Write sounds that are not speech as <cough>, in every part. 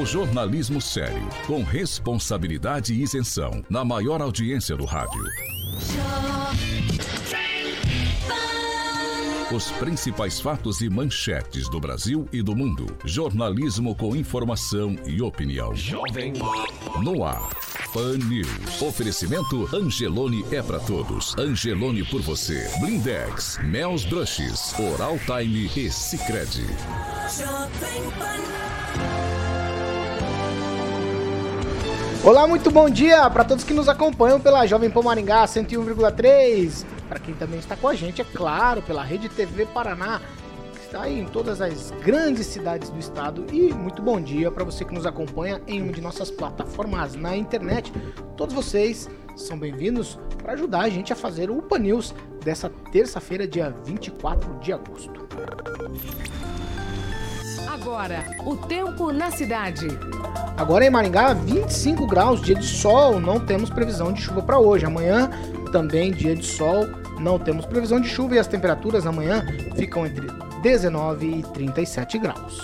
O jornalismo sério, com responsabilidade e isenção, na maior audiência do rádio. Os principais fatos e manchetes do Brasil e do mundo. Jornalismo com informação e opinião. Jovem No ar. Pan News. Oferecimento Angelone é pra todos. Angelone por você. Blindex, Mel's Brushes, Oral Time e Sicredi. Olá, muito bom dia para todos que nos acompanham pela Jovem Pan Maringá 101,3. Para quem também está com a gente, é claro, pela Rede TV Paraná, que está aí em todas as grandes cidades do estado. E muito bom dia para você que nos acompanha em uma de nossas plataformas na internet. Todos vocês são bem-vindos para ajudar a gente a fazer o UPA News dessa terça-feira, dia 24 de agosto. Agora, o tempo na cidade. Agora em Maringá, 25 graus, dia de sol, não temos previsão de chuva para hoje. Amanhã também dia de sol, não temos previsão de chuva e as temperaturas amanhã ficam entre 19 e 37 graus.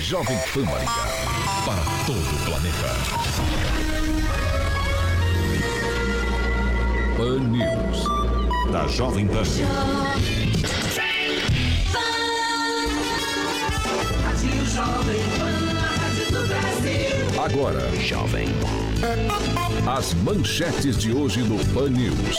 Jovem Pan Maringá. Para todo o planeta. Pan News. Da Jovem Pan. Jovem Pan, a rádio do Brasil. Agora, Jovem. As manchetes de hoje no Pan News.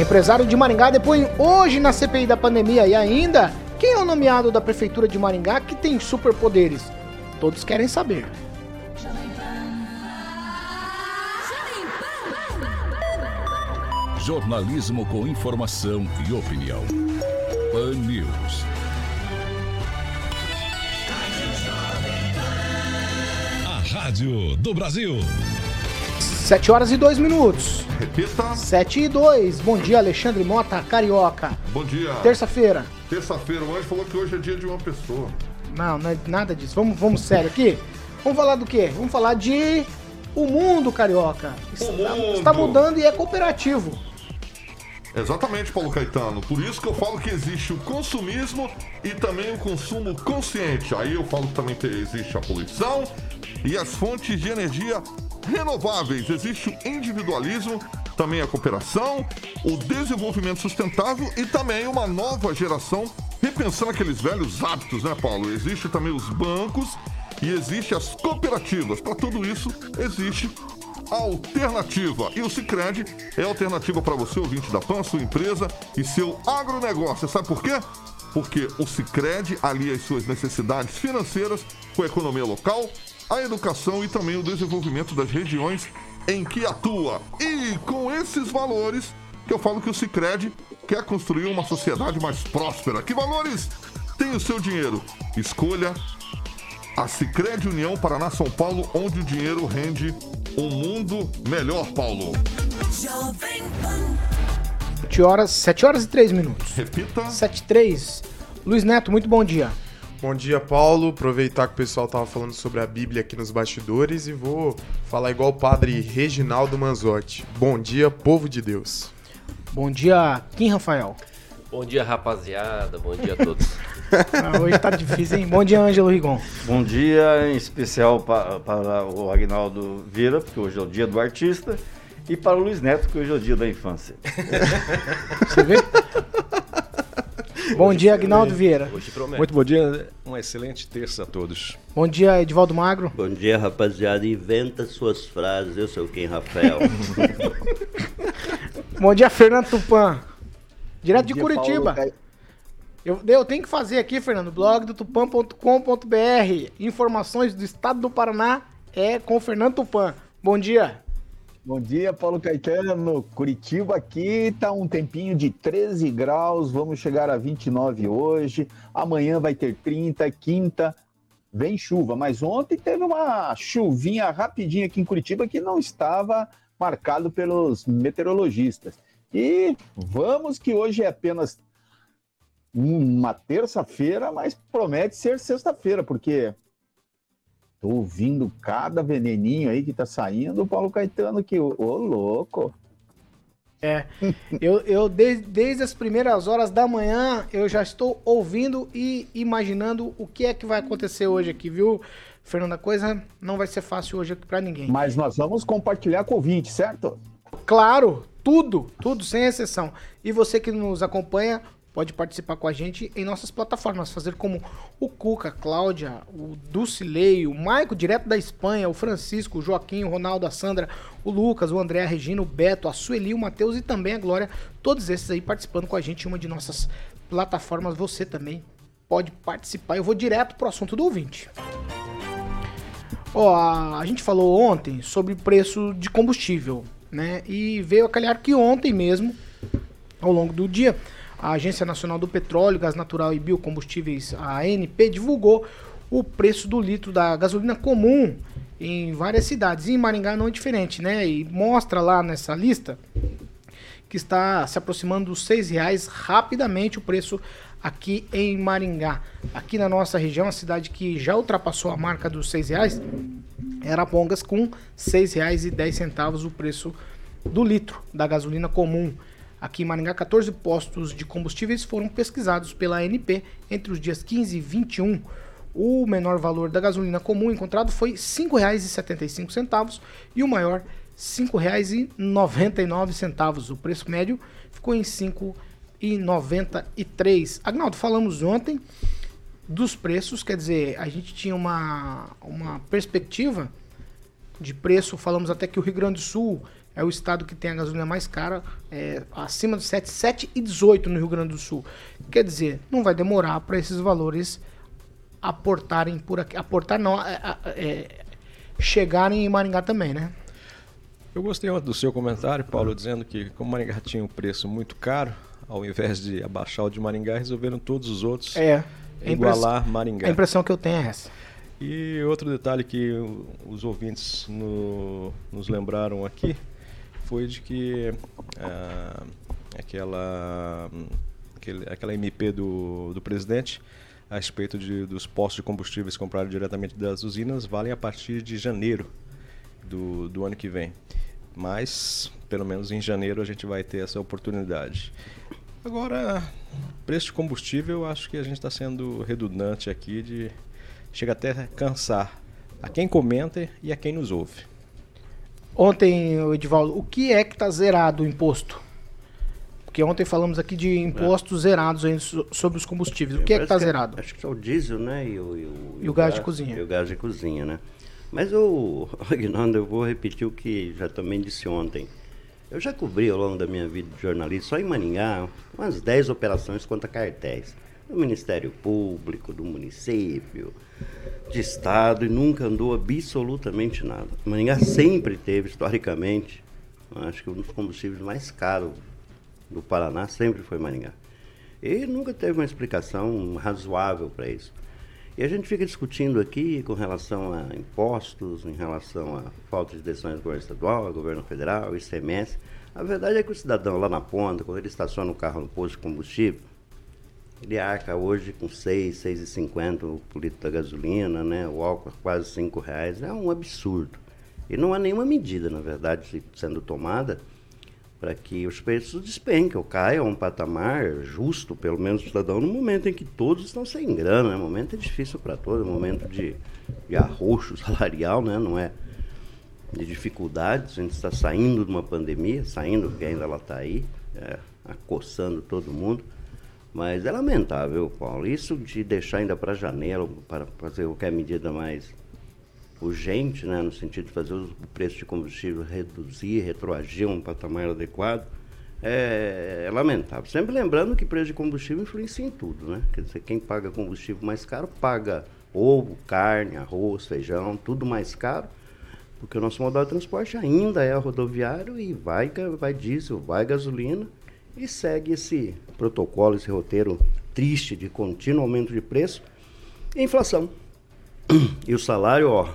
Empresário de Maringá depõe hoje na CPI da pandemia e ainda quem é o nomeado da prefeitura de Maringá que tem superpoderes? Todos querem saber. Jornalismo com informação e opinião. Pan News. A Rádio do Brasil. 7 horas e 2 minutos. Repita. 7 e 2. Bom dia, Alexandre Mota, Carioca. Bom dia. Terça-feira. Terça-feira, o anjo falou que hoje é dia de uma pessoa. Não, não é nada disso. Vamos, vamos sério aqui. Vamos falar do quê? Vamos falar de o mundo carioca. Está, mundo. está mudando e é cooperativo. Exatamente, Paulo Caetano. Por isso que eu falo que existe o consumismo e também o consumo consciente. Aí eu falo que também te- existe a poluição e as fontes de energia renováveis. Existe o individualismo, também a cooperação, o desenvolvimento sustentável e também uma nova geração repensando aqueles velhos hábitos, né, Paulo? Existe também os bancos e existe as cooperativas. Para tudo isso, existe alternativa. E o Cicred é alternativa para você, ouvinte da PAN, sua empresa e seu agronegócio. Sabe por quê? Porque o Cicred alia as suas necessidades financeiras com a economia local, a educação e também o desenvolvimento das regiões em que atua. E com esses valores que eu falo que o Cicred quer construir uma sociedade mais próspera. Que valores tem o seu dinheiro? Escolha a Cicred União Paraná São Paulo, onde o dinheiro rende um mundo melhor, Paulo. Jovem Pan. 7 horas, 7 horas e 3 minutos. Repita. 7 e 3. Luiz Neto, muito bom dia. Bom dia, Paulo. Aproveitar que o pessoal tava falando sobre a Bíblia aqui nos bastidores e vou falar igual o padre Reginaldo Manzotti. Bom dia, povo de Deus. Bom dia, Kim Rafael. Bom dia, rapaziada. Bom dia a todos. <laughs> Ah, hoje tá difícil, hein? Bom dia, Ângelo Rigon. Bom dia, em especial pa- para o Agnaldo Vieira, porque hoje é o dia do artista, e para o Luiz Neto, que hoje é o dia da infância. <laughs> Você vê? Bom dia, Agnaldo Vieira. Hoje promete. Muito bom dia, uma excelente terça a todos. Bom dia, Edivaldo Magro. Bom dia, rapaziada. Inventa suas frases. Eu sou quem, Rafael? <laughs> Bom dia, Fernando Tupan. Direto de dia, Curitiba. Paulo Eu, eu tenho que fazer aqui, Fernando, blog do tupan.com.br. Informações do estado do Paraná é com o Fernando Tupan. Bom dia. Bom dia, Paulo Caetano. Curitiba aqui tá um tempinho de 13 graus, vamos chegar a 29 hoje. Amanhã vai ter 30, quinta vem chuva, mas ontem teve uma chuvinha rapidinha aqui em Curitiba que não estava marcado pelos meteorologistas. E vamos que hoje é apenas uma terça-feira, mas promete ser sexta-feira, porque tô ouvindo cada veneninho aí que tá saindo, o Paulo Caetano que, ô louco. É, eu, eu desde, desde as primeiras horas da manhã eu já estou ouvindo e imaginando o que é que vai acontecer hoje aqui, viu, Fernanda? A coisa não vai ser fácil hoje aqui pra ninguém. Mas nós vamos compartilhar com o ouvinte, certo? Claro, tudo, tudo, sem exceção. E você que nos acompanha, pode participar com a gente em nossas plataformas, fazer como o Cuca, Cláudia, o Dulcilei, o Maico, direto da Espanha, o Francisco, o Joaquim, o Ronaldo, a Sandra, o Lucas, o André, a Regina, o Beto, a Sueli, o Matheus e também a Glória, todos esses aí participando com a gente em uma de nossas plataformas. Você também pode participar. Eu vou direto pro assunto do ouvinte. Ó, a, a gente falou ontem sobre preço de combustível, né? E veio a calhar que ontem mesmo, ao longo do dia, a Agência Nacional do Petróleo, Gás Natural e Biocombustíveis, a ANP, divulgou o preço do litro da gasolina comum em várias cidades. E em Maringá não é diferente, né? E mostra lá nessa lista que está se aproximando dos R$ reais rapidamente o preço aqui em Maringá. Aqui na nossa região, a cidade que já ultrapassou a marca dos R$ reais era Pongas com R$ 6,10 o preço do litro da gasolina comum. Aqui em Maringá, 14 postos de combustíveis foram pesquisados pela ANP entre os dias 15 e 21. O menor valor da gasolina comum encontrado foi R$ 5,75 e o maior R$ 5,99. O preço médio ficou em R$ 5,93. Agnaldo, falamos ontem dos preços, quer dizer, a gente tinha uma, uma perspectiva de preço, falamos até que o Rio Grande do Sul é o estado que tem a gasolina mais cara, é, acima dos 7, 7 e 18 no Rio Grande do Sul. Quer dizer, não vai demorar para esses valores aportarem por aqui. Aportar não, é, é, chegarem em Maringá também, né? Eu gostei do seu comentário, Paulo, dizendo que como Maringá tinha um preço muito caro, ao invés de abaixar o de Maringá, resolveram todos os outros é, igualar Maringá. A impressão que eu tenho é essa. E outro detalhe que os ouvintes no, nos lembraram aqui foi de que ah, aquela, aquele, aquela MP do, do presidente a respeito de, dos postos de combustíveis comprados diretamente das usinas valem a partir de janeiro do, do ano que vem. Mas, pelo menos em janeiro, a gente vai ter essa oportunidade. Agora, preço de combustível, acho que a gente está sendo redundante aqui de chega até a cansar a quem comenta e a quem nos ouve. Ontem, Edivaldo, o que é que está zerado o imposto? Porque ontem falamos aqui de impostos é. zerados sobre os combustíveis. O que é que está zerado? Acho que é o diesel, né? E o, e o, e o gás, gás, de cozinha. E o gás de cozinha, né? Mas, <laughs> o Aguinaldo, eu vou repetir o que já também disse ontem. Eu já cobri ao longo da minha vida de jornalista, só em Maningá, umas 10 operações contra cartéis. Do Ministério Público, do município, de Estado e nunca andou absolutamente nada. Maringá sempre teve, historicamente, acho que um dos combustíveis mais caros do Paraná sempre foi Maringá. E nunca teve uma explicação razoável para isso. E a gente fica discutindo aqui com relação a impostos, em relação a falta de decisões do governo estadual, governo federal, ICMS. A verdade é que o cidadão lá na ponta, quando ele estaciona o carro no posto de combustível, ele arca hoje com 6, 6,50 por litro da gasolina, né? O álcool quase 5 reais. É um absurdo. E não há nenhuma medida, na verdade, sendo tomada para que os preços despenquem ou caiam a um patamar justo, pelo menos o cidadão, no momento em que todos estão sem grana. Né? O momento é difícil para todos, é um momento de, de arroxo <laughs> salarial, né? não é de dificuldades. A gente está saindo de uma pandemia, saindo, porque ainda ela está aí, é, acossando todo mundo. Mas é lamentável, Paulo. Isso de deixar ainda para janeiro, para fazer qualquer medida mais urgente, né, no sentido de fazer o preço de combustível reduzir, retroagir um patamar adequado, é, é, lamentável. Sempre lembrando que preço de combustível influencia em tudo, né? Quer dizer, quem paga combustível mais caro paga ovo, carne, arroz, feijão, tudo mais caro. Porque o nosso modal de transporte ainda é rodoviário e vai, vai diesel, vai gasolina e segue esse protocolo, esse roteiro triste de contínuo aumento de preço e inflação. E o salário, ó,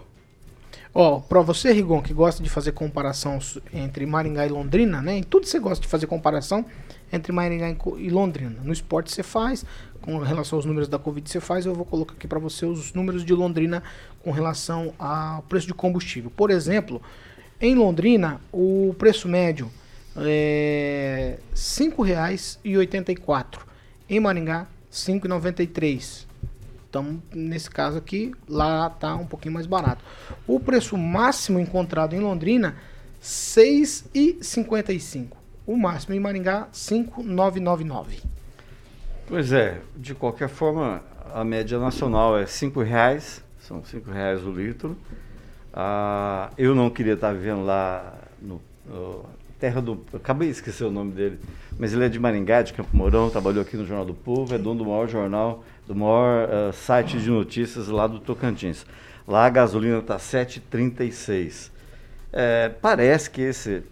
Ó, pra você, Rigon, que gosta de fazer comparação entre Maringá e Londrina, né? Em tudo você gosta de fazer comparação entre Maringá e Londrina. No esporte você faz, com relação aos números da Covid você faz, eu vou colocar aqui pra você os números de Londrina com relação ao preço de combustível. Por exemplo, em Londrina, o preço médio é R$ 5,84. Em Maringá, R$ 5,93. Então, nesse caso aqui, lá tá um pouquinho mais barato. O preço máximo encontrado em Londrina, R$ 6,55. O máximo em Maringá, R$ 5,999. Pois é, de qualquer forma, a média nacional é R$ reais, são R$ reais o litro. Ah, eu não queria estar vivendo lá no, no terra do. acabei de esquecer o nome dele, mas ele é de Maringá, de Campo Mourão, trabalhou aqui no Jornal do Povo, é dono do maior jornal, do maior ah, site de notícias lá do Tocantins. Lá a gasolina está 7,36. É, parece que esse,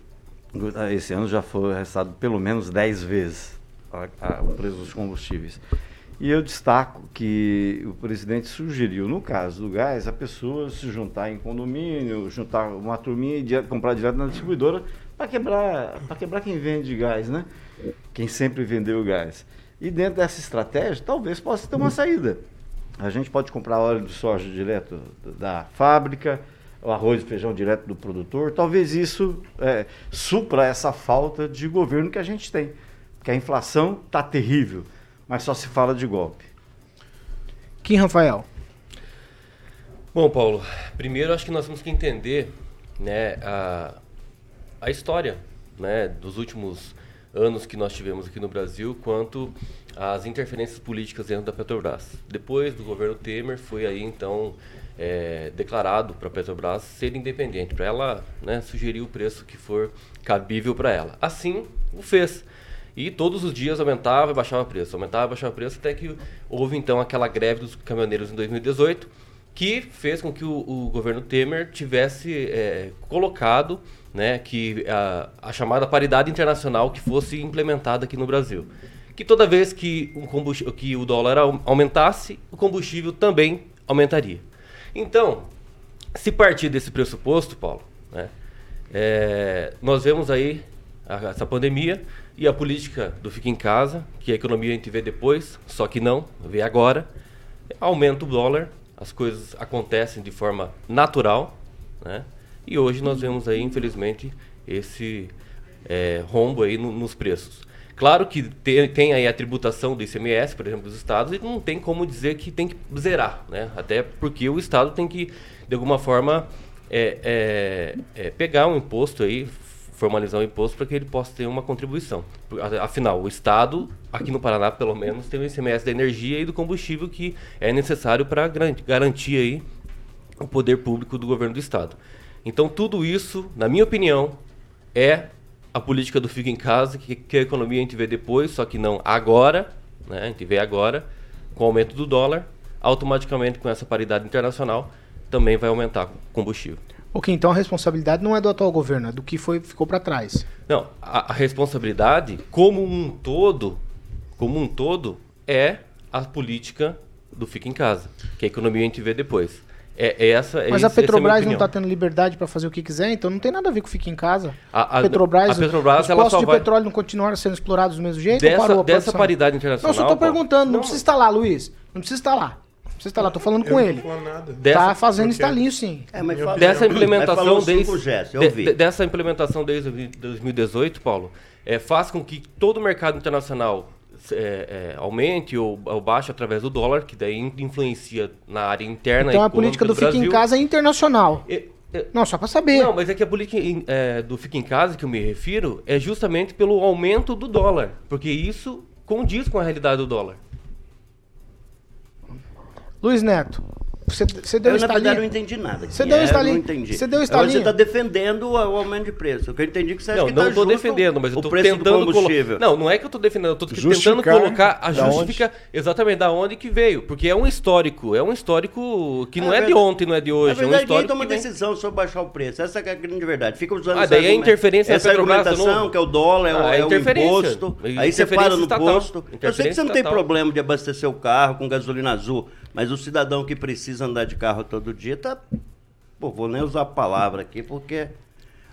esse ano já foi arrestado pelo menos 10 vezes a- a- o preço dos combustíveis. E eu destaco que o presidente sugeriu, no caso do gás, a pessoa se juntar em condomínio, juntar uma turminha e comprar direto na distribuidora para quebrar, para quebrar quem vende gás, né? Quem sempre vendeu gás. E dentro dessa estratégia, talvez possa ter uma saída. A gente pode comprar óleo de soja direto da fábrica, o arroz e feijão direto do produtor. Talvez isso é, supra essa falta de governo que a gente tem. Porque a inflação está terrível, mas só se fala de golpe. Kim Rafael. Bom, Paulo, primeiro acho que nós temos que entender né, a, a história né, dos últimos anos que nós tivemos aqui no Brasil quanto às interferências políticas dentro da Petrobras. Depois do governo Temer, foi aí então é, declarado para a Petrobras ser independente, para ela né, sugerir o preço que for cabível para ela. Assim o fez. E todos os dias aumentava e baixava o preço, aumentava e baixava o preço, até que houve então aquela greve dos caminhoneiros em 2018, que fez com que o, o governo Temer tivesse é, colocado né, que a, a chamada paridade internacional que fosse implementada aqui no Brasil. Que toda vez que, um que o dólar au- aumentasse, o combustível também aumentaria. Então, se partir desse pressuposto, Paulo, né, é, nós vemos aí a- essa pandemia e a política do fica em casa, que a economia a gente vê depois, só que não, vê agora, aumenta o dólar, as coisas acontecem de forma natural, né? E hoje nós vemos aí, infelizmente, esse é, rombo aí no- nos preços. Claro que tem, tem aí a tributação do ICMS, por exemplo, dos estados, e não tem como dizer que tem que zerar, né? Até porque o estado tem que, de alguma forma, é, é, é, pegar um imposto aí, formalizar um imposto para que ele possa ter uma contribuição. Afinal, o estado, aqui no Paraná, pelo menos, tem o ICMS da energia e do combustível que é necessário para garantir aí o poder público do governo do estado. Então, tudo isso, na minha opinião, é a política do fica em casa, que, que a economia a gente vê depois, só que não agora, né? a gente vê agora, com o aumento do dólar, automaticamente com essa paridade internacional, também vai aumentar o combustível. Ok, então a responsabilidade não é do atual governo, é do que foi, ficou para trás. Não, a, a responsabilidade, como um todo, como um todo, é a política do fica em casa, que a economia a gente vê depois. É, é essa, é Mas a essa é Petrobras não está tendo liberdade para fazer o que quiser, então não tem nada a ver com fique em casa. A- a- Petrobras, a Petrobras, os postos de vai- petróleo não continuaram sendo explorados do mesmo jeito? Dessa- parou a dessa paridade internacional, Não, só Paulo. perguntando, não, precisa estar lá, Luiz. Não precisa estar lá. Não precisa estar lá, tô falando com ele. Dessa- tá fazendo porque- estalinho sim. É, mas fala- dessa mas implementação falou desde gestos, eu vi. de- dessa implementação desde 2018, Paulo, é, faz com que todo o mercado internacional é, é, aumente ou, ou baixe através do dólar, que daí in- influencia na área interna. Então a política do fique em Brasil. casa é internacional. É, Não, só para saber. Não, mas é que a política em- é, do fica em casa que eu me refiro é justamente pelo aumento do dólar, porque isso condiz com a realidade do dólar. Luiz Neto. Você, você deu eu, um na verdade, não entendi nada. Você deu um é, estalinho? Não entendi. Você deu um Agora Você está defendendo o, o aumento de preço. O que eu entendi que você acha Não, que não tá estou justo defendendo, mas eu o estou tentando combustível. colocar. Não, não é que eu estou defendendo, eu estou tentando colocar a da onde? justifica exatamente da onde que veio, porque é um histórico, é um histórico que não é, de verdade. ontem, não é de hoje, Na é um verdade, ninguém histórico toma que vem- decisão sobre baixar o preço. Essa é a grande verdade. Fica usando Ah, daí é argumento- interferência essa argumentação, que é o dólar, é, o- Ah, é o interferência. imposto. Aí você para no posto. Eu sei que você não tem problema de abastecer o carro com gasolina azul, mas o cidadão que precisa andar de carro todo dia tá. Pô, vou nem usar a palavra aqui, porque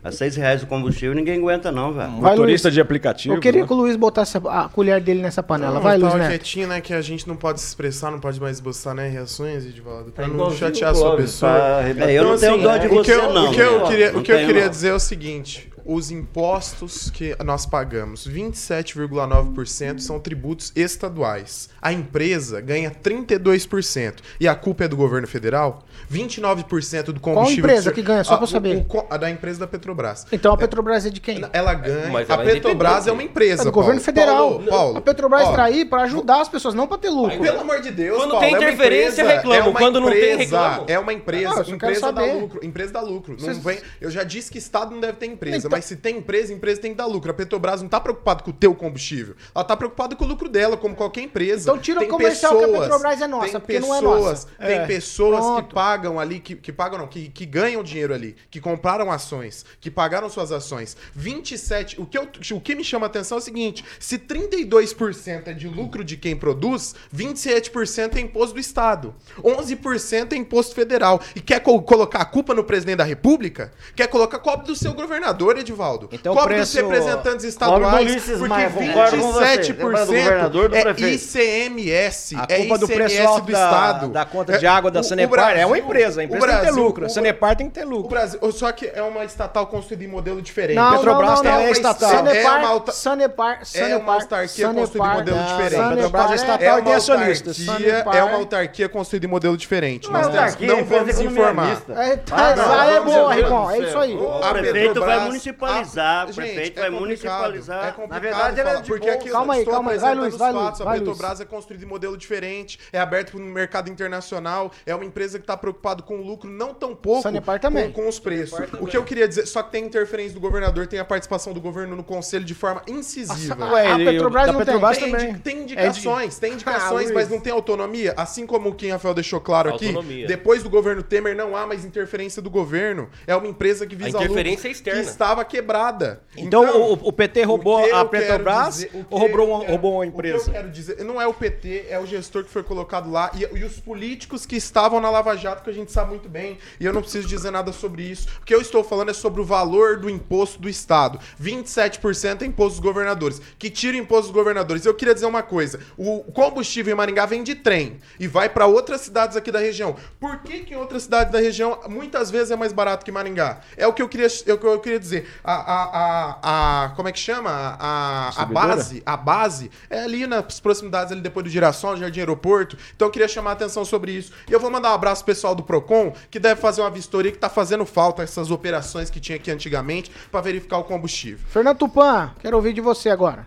a seis reais o combustível ninguém aguenta, não, velho. Vai, Motorista Luiz. de aplicativo. Eu queria né? que o Luiz botasse a colher dele nessa panela. Não, Vai, eu Luiz Neto. quietinho, né? Que a gente não pode se expressar, não pode mais esboçar, né? Reações, Edivaldo. Pra Tá não chatear a sua pessoa. tá É, eu não tenho dó de o que você, eu, não. O que eu né? queria, Não o que eu queria não. dizer é o seguinte: os impostos que nós pagamos, 27,9% são tributos estaduais. A empresa ganha 32%. E a culpa é do governo federal? 29% do combustível. empresa o- que ganha? Só pra a- o- saber. o a da empresa da Petrobras. Então a Petrobras é de quem? Ela ganha. Mas a ela é Petrobras independente. é uma empresa. É do governo Paulo. federal. Paulo, Paulo, a Petrobras está aí para ajudar as pessoas, não para ter lucro. Pelo amor de Deus, Quando Paulo, tem é interferência, empresa, é uma Quando não tem, empresa, reclamam. É uma empresa, Não, empresa dá lucro, empresa dá lucro. Não Vocês- vem, eu já disse que Estado não deve ter empresa, Então- mas se tem empresa, empresa tem que dar lucro. A Petrobras não tá preocupada com o teu combustível. Ela tá preocupada com o lucro dela, como qualquer empresa. Então tira o Tem comercial que a pessoas- Petrobras é nossa, tem porque não é pessoas, nossa. Tem É. pessoas Pronto. que pagam ali, que, que pagam não, que, que ganham dinheiro ali, que compraram ações, que pagaram suas ações. 27, o que, eu, o que me chama a atenção é o seguinte, se 32% é de lucro de quem produz, 27% é imposto do Estado, 11% é imposto federal. E quer co- colocar a culpa no presidente da República? Quer colocar cobre do seu governador, Edivaldo? Então, cobre preço- dos representantes estaduais, Ulisses porque Maia, concordo com você. Lembra do 27% governador, do é. ICMS, A é culpa do preço ICMS alto do da, Estado. da conta É, de água da o- o Sanepar é uma Brasil- empresa. A o empresa tem que ter Brasil- lucro. A o- Sanepar tem que ter O lucro. Brasil, só que é uma estatal construída em modelo diferente. Não, Petrobras não, não, não. é estatal. Sanepar, É uma alta- Sanepar, É Sanepar, uma autarquia construída em Sanepar, modelo não, diferente. Sanepar Petrobras é é- estatal. É e tem uma acionistas. autarquia, Sanepar- é uma autarquia construída em modelo diferente. Nós Não, vamos informar. É, tá, Ah, não, é boa, é isso aí. O A prefeito Petrobras- vai municipalizar, o Gente, prefeito é vai complicado, municipalizar. É complicado Na verdade, ela é de porque aqui eu Calma aí, estou calma aí. Vai, Luiz, vai, fatos. Luiz, A Petrobras é construída em modelo diferente, é aberto para o mercado internacional, é uma empresa que está preocupada com o lucro, não tão pouco Sanepar também. Com, com os preços. O que eu queria dizer, só que tem interferência do governador, tem a participação do governo no conselho de forma incisiva. Ué, a e o- Petrobras não tem. Petrobras Tem, também. tem indicações, tem <laughs> indicações, Ah, mas não tem autonomia. Assim como o Kim Rafael deixou claro aqui, Autonomia. depois do governo Temer não há mais interferência do governo. É uma empresa que visa interferência lucro, é externa. que estava quebrada. Então, o, o PT roubou a Petrobras dizer- que ou roubou uma, quero- roubou uma O que empresa? eu quero dizer, não é o PT, é o gestor que foi colocado lá e, e os políticos que estavam na Lava Jato, que a gente sabe muito bem, e eu não preciso dizer nada sobre isso. O que eu estou falando é sobre o valor do imposto do Estado. 27% é imposto dos governadores, que tira o imposto dos governadores. Eu queria dizer uma coisa, o combustível em Maringá vem de trem e vai para outras cidades aqui da região. Por que que em outras cidades da região muitas vezes é mais barato que Maringá? É o que eu queria, é o que eu queria dizer. A, a, a, a- como é que chama? A, a base, a base é ali nas proximidades ali depois do Girassol, Jardim Aeroporto. Então eu queria chamar a atenção sobre isso. E eu vou mandar um abraço pro pessoal do Procon, que deve fazer uma vistoria que tá fazendo falta essas operações que tinha aqui antigamente para verificar o combustível. Fernando Tupan, quero ouvir de você agora.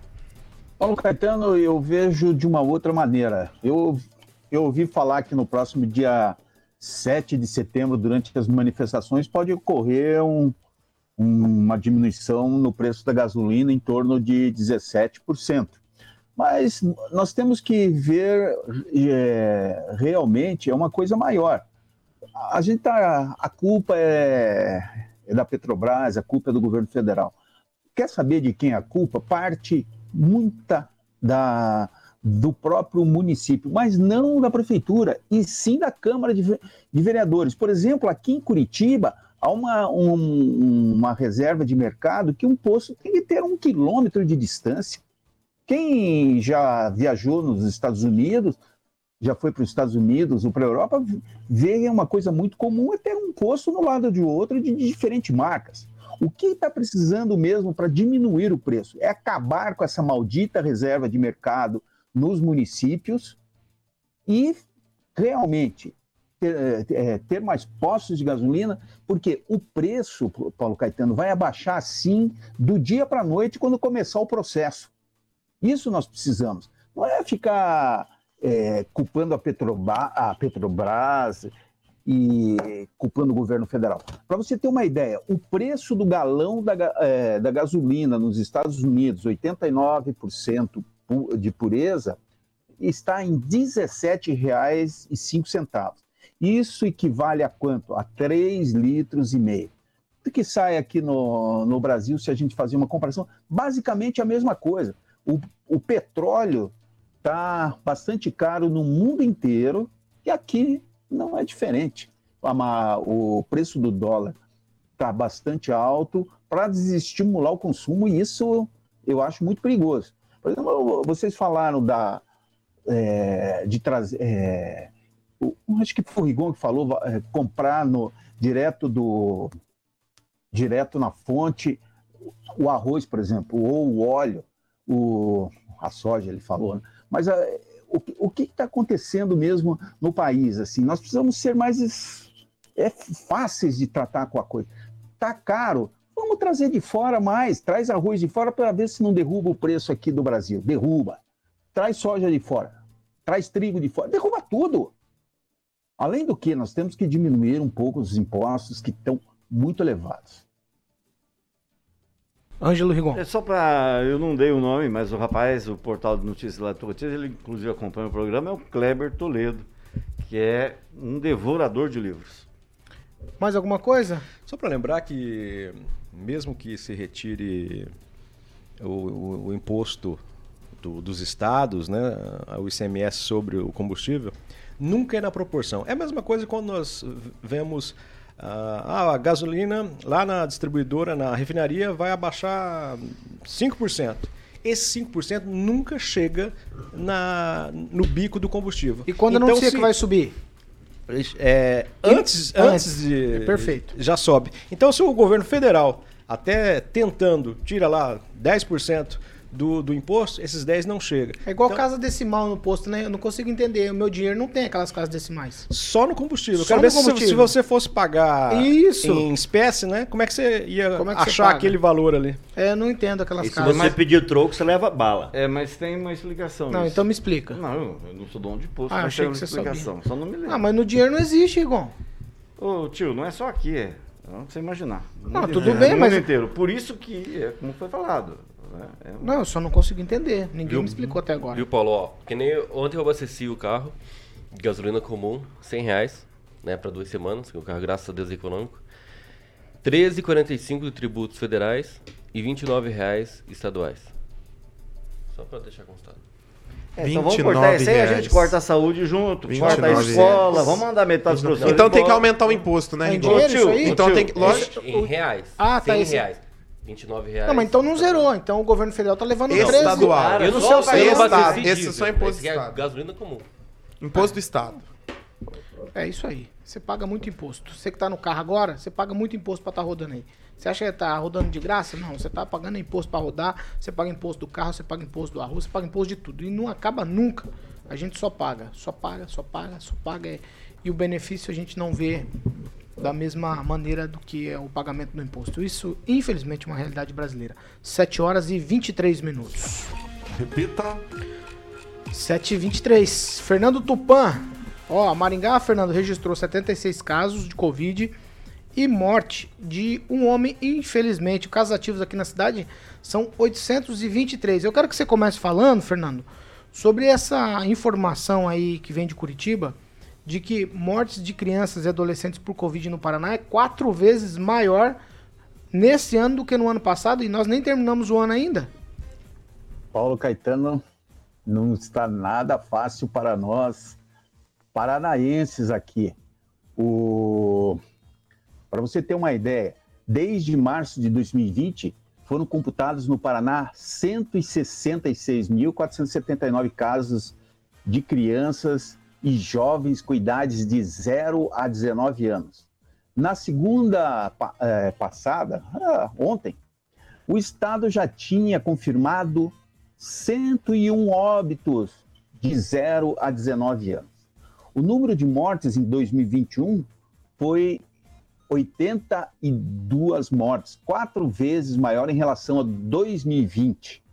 Paulo Caetano, eu vejo de uma outra maneira. Eu, eu ouvi falar que no próximo dia 7 de setembro, durante as manifestações, pode ocorrer um- uma diminuição no preço da gasolina em torno de 17%. Mas nós temos que ver é, realmente é uma coisa maior. A gente tá, a culpa é, é da Petrobras, a culpa é do governo federal. Quer saber de quem é a culpa? Parte muita da, do próprio município, mas não da prefeitura, e sim da Câmara de, de Vereadores. Por exemplo, aqui em Curitiba, há uma, um- uma reserva de mercado que um posto tem que ter um quilômetro de distância. Quem já viajou nos Estados Unidos, já foi para os Estados Unidos ou para a Europa, vê uma coisa muito comum é ter um posto no lado de outro de diferentes marcas. O que está precisando mesmo para diminuir o preço? É acabar com essa maldita reserva de mercado nos municípios e realmente ter, é, ter mais postos de gasolina, porque o preço, Paulo Caetano, vai abaixar assim do dia para a noite quando começar o processo. Isso nós precisamos. Não é ficar é, culpando a, Petroba, a Petrobras, e culpando o governo federal. Para você ter uma ideia, o preço do galão da, eh, da gasolina nos Estados Unidos, 89% pu- de pureza, está em R$ 17,05. Isso equivale a quanto? A 3 litros e meio. O que sai aqui no, no Brasil, se a gente fazer uma comparação, basicamente a mesma coisa. O, o petróleo está bastante caro no mundo inteiro e aqui não é diferente. O preço do dólar está bastante alto para desestimular o consumo e isso eu acho muito perigoso. Por exemplo, vocês falaram da, é, de trazer. é, acho que foi o Rigon que falou é, comprar no, direto do direto na fonte o arroz, por exemplo, ou o óleo, o, a soja, ele falou. né? Mas é, o, que- o que está acontecendo mesmo no país? Assim, nós precisamos ser mais é, fáceis de tratar com a coisa. Tá caro, vamos trazer de fora mais. Traz arroz de fora para ver se não derruba o preço aqui do Brasil. Derruba. Traz soja de fora. Traz trigo de fora. Derruba tudo. Além do que, nós temos que diminuir um pouco os impostos que estão muito elevados. Ângelo Rigon. É só para. Eu não dei o nome, mas o rapaz, o portal de notícias lá do ele inclusive acompanha o programa, é o Kleber Toledo, que é um devorador de livros. Mais alguma coisa? Só para lembrar que, mesmo que se retire o, o- o imposto do- dos estados, né, o ICMS sobre o combustível, nunca é na proporção. É a mesma coisa quando nós vemos ah, a gasolina lá na distribuidora, na refinaria, vai abaixar 5%. Esse 5% nunca chega na, no bico do combustível. E quando Então, anuncia se- que vai subir? é, antes, Antes. antes de. É perfeito. Já sobe. Então, se o governo federal, até tentando, tira lá 10% do, do imposto, esses 10 não chega. É igual Então, casa decimal no posto, né? Eu não consigo entender. O meu dinheiro não tem aquelas casas decimais. Só no combustível. Só Eu quero no ver se, combustível. se você fosse pagar Isso. em espécie, né? Como é que você ia Como é que você achar paga? aquele valor ali? É, eu não entendo aquelas E se casas. você pedir troco, você leva bala. É, mas tem uma explicação. Não, isso. então me explica. Não, eu não sou dono de posto, Ah, achei que você explicação. sabia. Só não me lembro. Ah, mas no dinheiro não existe, Igon. Ô, tio, não é só aqui, é. Não você imaginar. No Não, tudo inteiro, bem, mas- inteiro. Por isso que, é como foi falado. Né, é um- Não, eu só não consigo entender. Ninguém Viu? me explicou até agora. Viu, Paulo? Ó, que nem ontem eu abasteci o carro de gasolina comum, 100 reais, né, para duas semanas, que o carro, graças a Deus, é econômico. 13,45 de tributos federais e 29 reais estaduais. Só para deixar constado. É, então vamos cortar isso aí, a gente corta a saúde junto, corta a 29 escola, reais. vamos mandar metade dos professores. Então tem que aumentar o imposto, né, É isso aí? Então Tio, tem que. Lógico. Em reais. Ah, tá, 100 esse- reais. 29 reais. Não, mas então não zerou. Então o governo federal tá levando Esse 13. estadual. Eu não sei o que estado. é Esse é só imposto do é estado. gasolina comum. Imposto do Estado. É isso aí. Você paga muito imposto. Você que tá no carro agora, você paga muito imposto pra estar rodando aí. Você acha que tá rodando de graça? Não, você tá pagando imposto pra rodar, você paga imposto do carro, você paga imposto do arroz, você paga imposto de tudo. E não acaba nunca. A gente só paga, só paga, só paga, só paga. é- E o benefício a gente não vê da mesma maneira do que é o pagamento do imposto. Isso, infelizmente, é uma realidade brasileira. 7 horas e 23 minutos. Repita. 7 e 23 Fernando Tupan. Ó, Maringá, Fernando, registrou 76 casos de Covid e morte de um homem, infelizmente. Casos ativos aqui na cidade são 823. Eu quero que você comece falando, Fernando, sobre essa informação aí que vem de Curitiba, de que mortes de crianças e adolescentes por Covid no Paraná é quatro vezes maior nesse ano do que no ano passado e nós nem terminamos o ano ainda. Paulo Caetano não está nada fácil para nós paranaenses aqui. O... Para você ter uma ideia, desde março de 2020 foram computados no Paraná 166.479 casos de crianças e jovens com idades de 0 a 19 anos. Na segunda eh, passada, ah, ontem, o Estado já tinha confirmado 101 óbitos de 0 a 19 anos. O número de mortes em 2021 foi 82 mortes, quatro vezes maior em relação a 2020,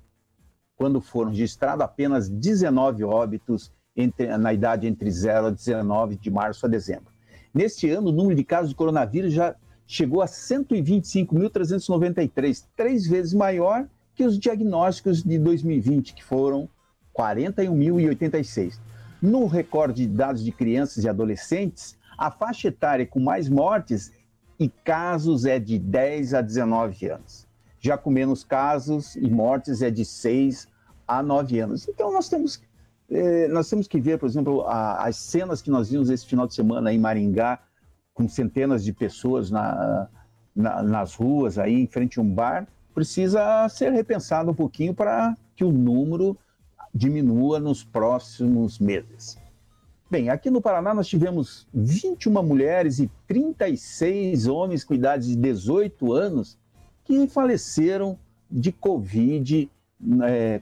quando foram registrados apenas 19 óbitos entre- na idade entre 0 a 19 de março a dezembro. Neste ano, o número de casos de coronavírus já chegou a 125.393, três vezes maior que os diagnósticos de 2020, que foram 41.086. No recorde de dados de crianças e adolescentes, a faixa etária com mais mortes e casos é de 10 a 19 anos. Já com menos casos e mortes é de 6 a 9 anos. Então nós temos, eh, nós temos que ver, por exemplo, a- as cenas que nós vimos esse final de semana em Maringá, com centenas de pessoas na- na- nas ruas, aí em frente a um bar, precisa ser repensado um pouquinho para que o número diminua nos próximos meses. Bem, aqui no Paraná nós tivemos 21 mulheres e 36 homens com idade de 18 anos que faleceram de Covid, é,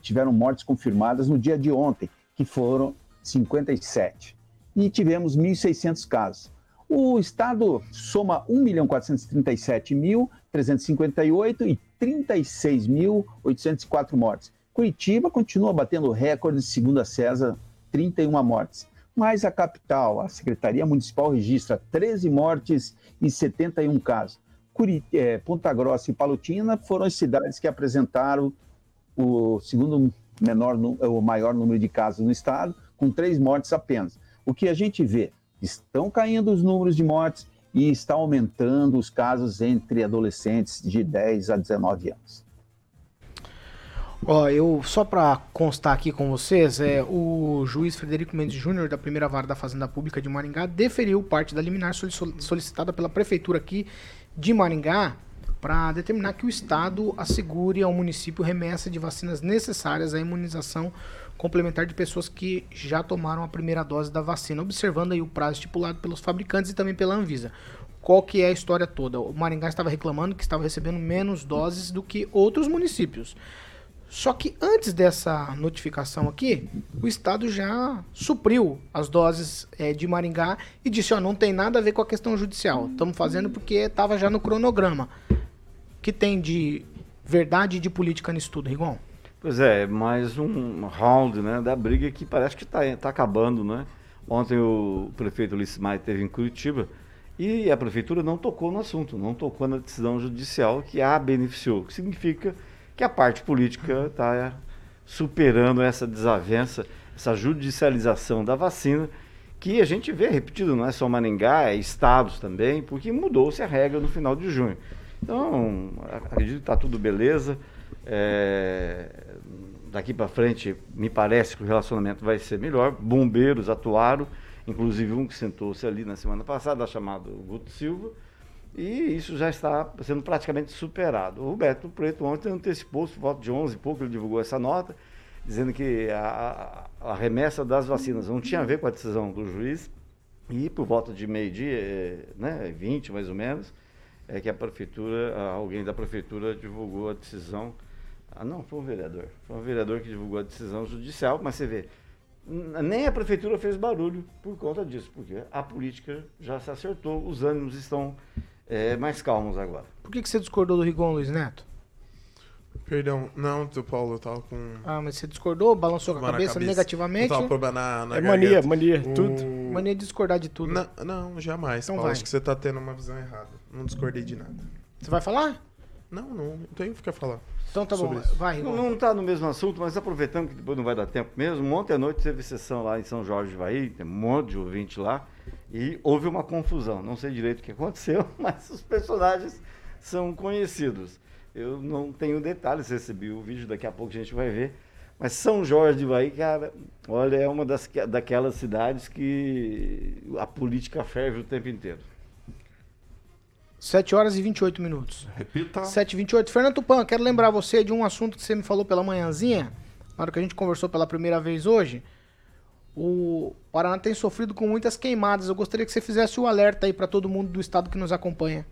tiveram mortes confirmadas no dia de ontem, que foram 57. E tivemos 1.600 casos. O estado soma 1.437.358 e 36.804 mortes. Curitiba continua batendo recorde segundo a CESA, 31 mortes. Mas a capital, a Secretaria Municipal registra 13 mortes e 71 casos. Curi- eh, Ponta Grossa e Palotina foram as cidades que apresentaram o segundo menor, o maior número de casos no estado, com três mortes apenas. O que a gente vê? Estão caindo os números de mortes e está aumentando os casos entre adolescentes de 10 a 19 anos. Ó, eu só pra constar aqui com vocês, é o juiz Frederico Mendes Júnior da primeira vara da Fazenda Pública de Maringá deferiu parte da liminar solici- solicitada pela prefeitura aqui de Maringá para determinar que o estado assegure ao município remessa de vacinas necessárias à imunização complementar de pessoas que já tomaram a primeira dose da vacina, observando aí o prazo estipulado pelos fabricantes e também pela Anvisa. Qual que é a história toda? O Maringá estava reclamando que estava recebendo menos doses do que outros municípios. Só que antes dessa notificação aqui, o Estado já supriu as doses eh, de Maringá e disse, ó, não tem nada a ver com a questão judicial. Estamos fazendo porque estava já no cronograma. Que tem de verdade e de política nisso tudo, Rigon? Pois é, mais um round né, da briga que parece que está tá acabando. Né? Ontem o prefeito Ulisses Maia esteve em Curitiba e a prefeitura não tocou no assunto, não tocou na decisão judicial que a beneficiou, o que significa que a parte política está superando essa desavença, essa judicialização da vacina, que a gente vê repetido, não é só Maringá, é estados também, porque mudou-se a regra no final de junho. Então, acredito que está tudo beleza. É, daqui para frente, me parece que o relacionamento vai ser melhor. Bombeiros atuaram, inclusive um que sentou-se ali na semana passada, chamado Guto Silva, e isso já está sendo praticamente superado. O Roberto Preto ontem antecipou, por volta de 11 e pouco, ele divulgou essa nota, dizendo que a, a, remessa das vacinas não tinha a ver com a decisão do juiz, e por volta de meio-dia, eh, né, 20 mais ou menos, é que a prefeitura, alguém da prefeitura divulgou a decisão. Ah, não, foi um vereador. Foi um vereador que divulgou a decisão judicial, mas você vê, nem a prefeitura fez barulho por conta disso, porque a política já se acertou, os ânimos estão eh, mais calmos agora. Por que, que você discordou do Rigon, Luiz Neto? Perdão, não, teu Paulo, eu tava com. Ah, mas você discordou, balançou com a na cabeça, negativamente? Eu tava na, na É mania, garganta. mania, O- tudo. Mania de discordar de tudo. Não, não jamais. Então Paulo, vai. acho que você tá tendo uma visão errada. Não discordei de nada. Você vai falar? Não, não, não tenho o que falar. Então tá bom, isso. vai, Não, Rigon. não está no mesmo assunto, mas aproveitando que depois não vai dar tempo mesmo, ontem à noite teve sessão lá em São Jorge de Vaí, tem um monte de ouvinte lá, e houve uma confusão. Não sei direito o que aconteceu, <laughs> mas os personagens são conhecidos. Eu não tenho detalhes, recebi o vídeo, daqui a pouco a gente vai ver. Mas São Jorge de cara, olha, é uma das, que- daquelas cidades que a política ferve o tempo inteiro. 7 horas e 28 minutos. Repita. 7 e 28 Fernando Tupan, quero lembrar você de um assunto que você me falou pela manhãzinha, na hora que a gente conversou pela primeira vez hoje. O Paraná tem sofrido com muitas queimadas. Eu gostaria que você fizesse o alerta aí pra todo mundo do estado que nos acompanha.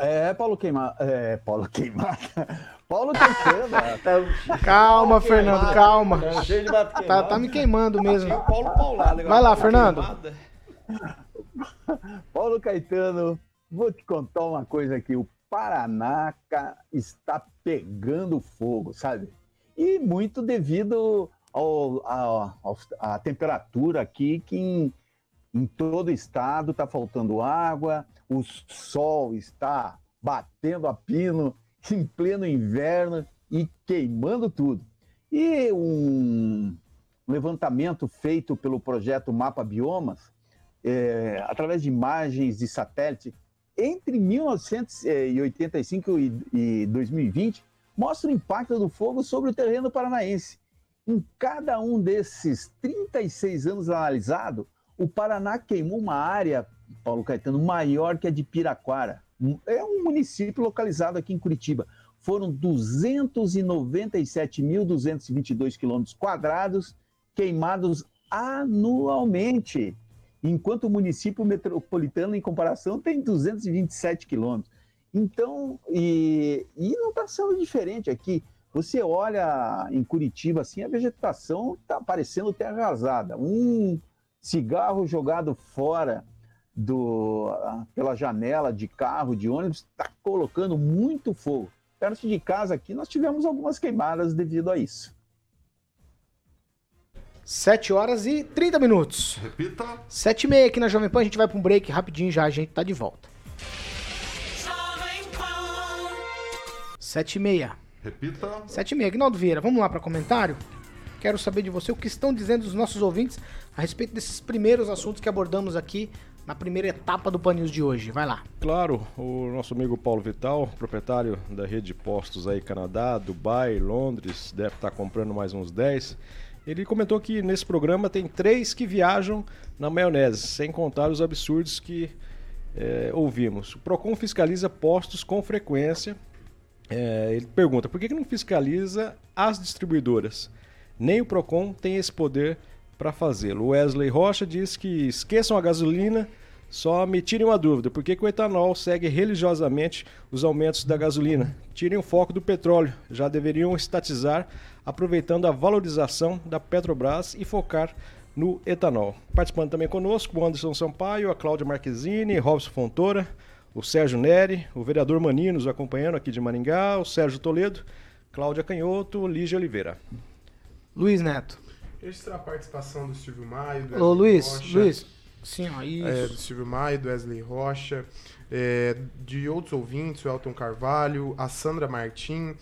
É, Paulo Queimada. É, Paulo Queimada. <laughs> Paulo Caetano. Calma, Fernando, calma. Tá cheio de mato Tá, queimado. tá me queimando mesmo. Paulo Paulado. Vai lá, Fernando. <laughs> Paulo Caetano, vou te contar uma coisa aqui. O Paraná está pegando fogo, sabe? E muito devido ao, ao- à temperatura aqui, que em Em todo o estado está faltando água, o sol está batendo a pino <laughs> em pleno inverno e queimando tudo. E um levantamento feito pelo projeto Mapa Biomas, é, através de imagens de satélite, entre 1985 e, e 2020, mostra o impacto do fogo sobre o terreno paranaense. Em cada um desses 36 anos analisado, o Paraná queimou uma área, Paulo Caetano, maior que a de Piraquara. É um município localizado aqui em Curitiba. Foram 297.222 quilômetros quadrados queimados anualmente, enquanto o município metropolitano, em comparação, tem 227 quilômetros. Então, e, e não está sendo diferente aqui. Você olha em Curitiba, assim, a vegetação está parecendo terra arrasada. Um cigarro jogado fora do, pela janela de carro, de ônibus, está colocando muito fogo. Perto de casa aqui, nós tivemos algumas queimadas devido a isso. 7 horas e 30 minutos. Repita. 7 e meia aqui na Jovem Pan, a gente vai para um break rapidinho já, a gente tá de volta. 7 e meia. Repita. 7 e meia. Aguinaldo Vieira, vamos lá para comentário? Quero saber de você o que estão dizendo os nossos ouvintes a respeito desses primeiros assuntos que abordamos aqui na primeira etapa do Pan News de hoje. Vai lá. Claro, o nosso amigo Paulo Vital, proprietário da rede de postos aí Canadá, Dubai, Londres, deve estar comprando mais uns 10. Ele comentou que nesse programa tem três que viajam na maionese, sem contar os absurdos que é, ouvimos. O PROCON fiscaliza postos com frequência. É, ele pergunta por que, que não fiscaliza as distribuidoras? Nem o PROCON tem esse poder para fazê-lo. Wesley Rocha diz que esqueçam a gasolina, só me tirem uma dúvida: por que, que o etanol segue religiosamente os aumentos da gasolina? Tirem o foco do petróleo, já deveriam estatizar, aproveitando a valorização da Petrobras e focar no etanol. Participando também conosco o Anderson Sampaio, a Cláudia Marquezine, Robson Fontoura, o Sérgio Neri, o vereador Maninho nos acompanhando aqui de Maringá, o Sérgio Toledo, Cláudia Canhoto, Lígia Oliveira. Luiz Neto. Registrar a participação do Silvio Maio, do Ô, Wesley Luiz, Rocha. Luiz. Sim, ó, isso. É, do Silvio Maio, do Wesley Rocha, é, de outros ouvintes, o Elton Carvalho, a Sandra Martim,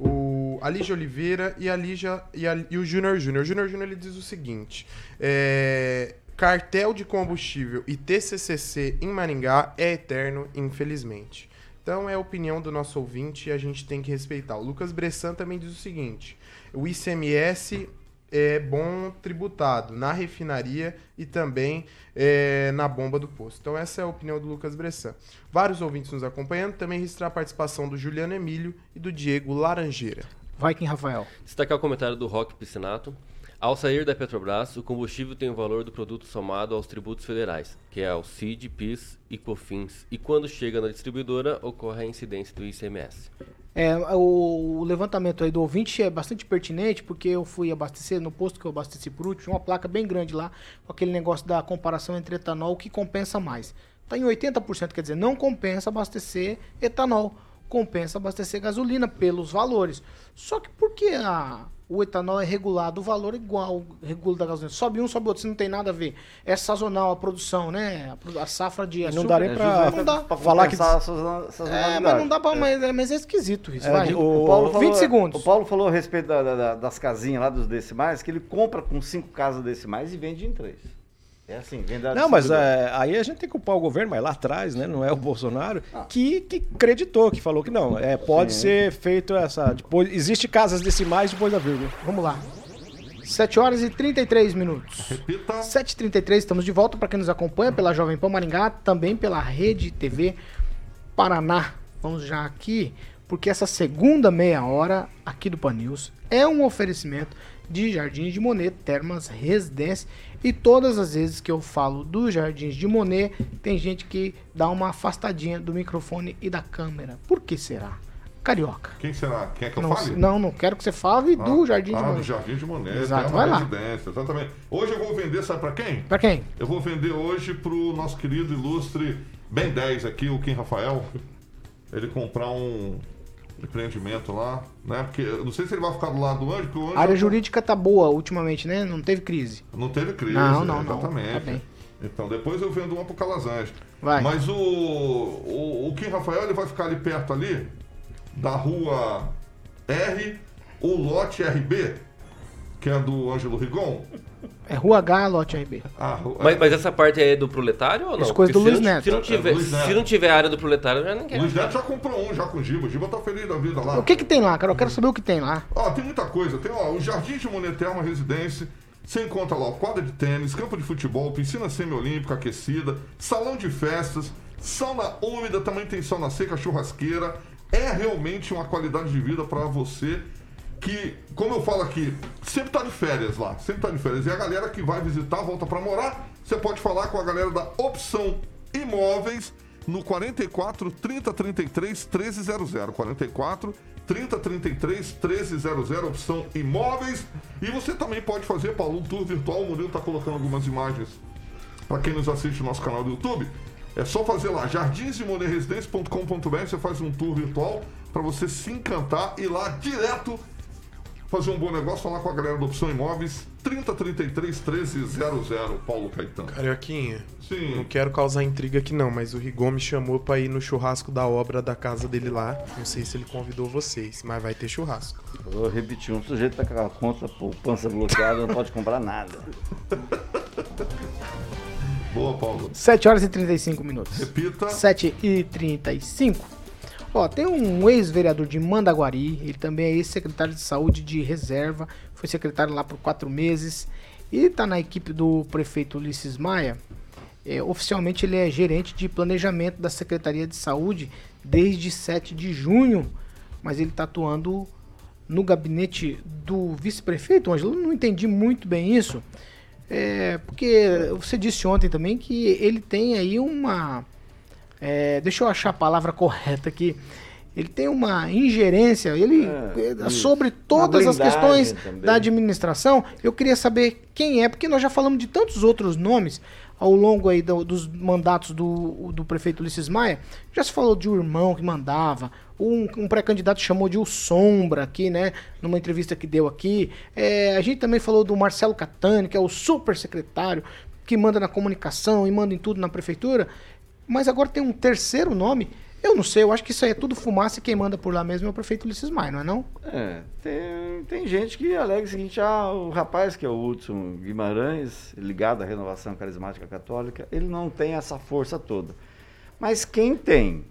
o a Lígia Oliveira e, a Lígia, e, a- e o Júnior Júnior. O Júnior Júnior ele diz o seguinte: é, cartel de combustível e TCCC em Maringá é eterno, infelizmente. Então é a opinião do nosso ouvinte e a gente tem que respeitar. O Lucas Bressan também diz o seguinte: o ICMS é bom tributado na refinaria e também é, na bomba do posto. Então essa é a opinião do Lucas Bressan. Vários ouvintes nos acompanhando, também registrar a participação do Juliano Emílio e do Diego Laranjeira. Vai quem, Rafael. Destacar o comentário do Roque Piscinato. Ao sair da Petrobras, o combustível tem o valor do produto somado aos tributos federais, que é o CID, PIS e COFINS, e quando chega na distribuidora, ocorre a incidência do ICMS. É, o, levantamento aí do ouvinte é bastante pertinente, porque eu fui abastecer no posto que eu abasteci por último, uma placa bem grande lá, com aquele negócio da comparação entre etanol, que compensa mais. Está em 80%, quer dizer, não compensa abastecer etanol, compensa abastecer gasolina pelos valores. Só que por que a, o etanol é regulado, o valor é igual, regula da gasolina? Sobe um, sobe outro, isso não tem nada a ver. É sazonal a produção, né? A, safra de não açúcar. dá nem pra- não dá. pra falar que-. É, mas não dá pra. Mas, é- mas é esquisito isso. É, vai. o, Paulo falou, 20 segundos. O Paulo falou a respeito da- da- das casinhas lá dos decimais, que ele compra com cinco casas decimais e vende em três. É assim, vende da Não, mas é, aí a gente tem que culpar o governo, mas lá atrás, né? Não é o Bolsonaro, que, que acreditou, que falou que não. É, pode Sim. ser feito essa. Depois, existe casas decimais depois da vírgula. Vamos lá. 7 horas e 33 minutos. Repita. 7h33, estamos de volta para quem nos acompanha pela Jovem Pan Maringá, também pela Rede TV Paraná. Vamos já aqui, porque essa segunda meia hora aqui do Pan News é um oferecimento de Jardins de Monet, Termas Residência. E todas as vezes que eu falo dos Jardins de Monet, tem gente que dá uma afastadinha do microfone e da câmera. Por que será? Carioca. Quem será? Quem é que eu Não, fale? não, não quero que você fale do Jardim de ah, Monet. do Jardim de Monet. Exato, é vai lá. residência, exatamente. Hoje eu vou vender, sabe pra quem? Pra quem? Eu vou vender hoje pro nosso querido ilustre Ben 10 aqui, o Kim Rafael. Ele comprar um empreendimento lá, né? Porque eu não sei se ele vai ficar do lado do Anjo, porque o Anjo A área jurídica tá boa ultimamente, né? Não teve crise. não teve crise. Não, não, não. exatamente. Tá bem. Então, depois eu vendo uma pro Calazans. Vai. Mas o, o, o Kim Rafael ele vai ficar ali perto ali, da rua R, o lote RB, que é do Ângelo Rigon. É Rua H, lote RB. Ah, ru- Mas, mas essa parte aí é do proletário ou não? Isso coisa Porque do Luiz não- Neto. Se não, É, tiver, Luiz Neto. se não tiver área do proletário, eu já não quero. Luiz Neto já comprou um, já com o Giba. O Giba tá feliz da vida lá. O que que tem lá, cara? Eu quero saber o que tem lá. Ó, tem muita coisa. Tem, ó, o Jardim de Moneté, uma residência. Você encontra lá ó, quadra de tênis, campo de futebol, piscina semiolímpica aquecida, salão de festas, sauna úmida, também tem sauna seca, churrasqueira. É realmente uma qualidade de vida para você que, como eu falo aqui, sempre tá de férias lá, sempre tá de férias. E a galera que vai visitar, volta para morar, você pode falar com a galera da Opção Imóveis no 44 30 33 1300. 44 30 33 1300, opção imóveis. E você também pode fazer, Paulo, um tour virtual. O Murilo tá colocando algumas imagens para quem nos assiste no nosso canal do YouTube. É só fazer lá, jardinsimoneresidência.com.br, você faz um tour virtual para você se encantar e lá direto fazer um bom negócio, falar com a galera da Opção Imóveis, 3033 1300, Paulo Caetano. Carioquinha. Sim. Não quero causar intriga aqui não, mas o Rigon me chamou pra ir no churrasco da obra da casa dele lá. Não sei se ele convidou vocês, mas vai ter churrasco. Vou repetir, um sujeito tá com a conta poupança bloqueada, não pode comprar nada. Boa, Paulo. 7 horas e 35 minutos. Repita. 7 e 35. Ó, tem um ex-vereador de Mandaguari, ele também é ex-secretário de saúde de reserva, foi secretário lá por quatro meses e tá na equipe do prefeito Ulisses Maia. É, oficialmente ele é gerente de planejamento da Secretaria de Saúde desde 7 de junho, mas ele tá atuando no gabinete do vice-prefeito, Ângelo. Não entendi muito bem isso. É, porque você disse ontem também que ele tem aí uma. É, deixa eu achar a palavra correta aqui. Ele tem uma ingerência ele, É, sobre todas as questões também. da administração. Eu queria saber quem é, porque nós já falamos de tantos outros nomes ao longo aí do- dos mandatos do, do prefeito Ulisses Maia. Já se falou de um irmão que mandava, um, um pré-candidato chamou de o Sombra aqui, né? Numa entrevista que deu aqui. É, a gente também falou do Marcelo Catani, que é o super secretário, que manda na comunicação e manda em tudo na prefeitura. Mas agora tem um terceiro nome. Eu não sei, eu acho que isso aí é tudo fumaça e quem manda por lá mesmo é o prefeito Ulisses Maia, não é não? É, tem, tem gente que alega o seguinte, ah, o rapaz que é o Hudson Guimarães, ligado à renovação carismática católica, ele não tem essa força toda. Mas quem tem,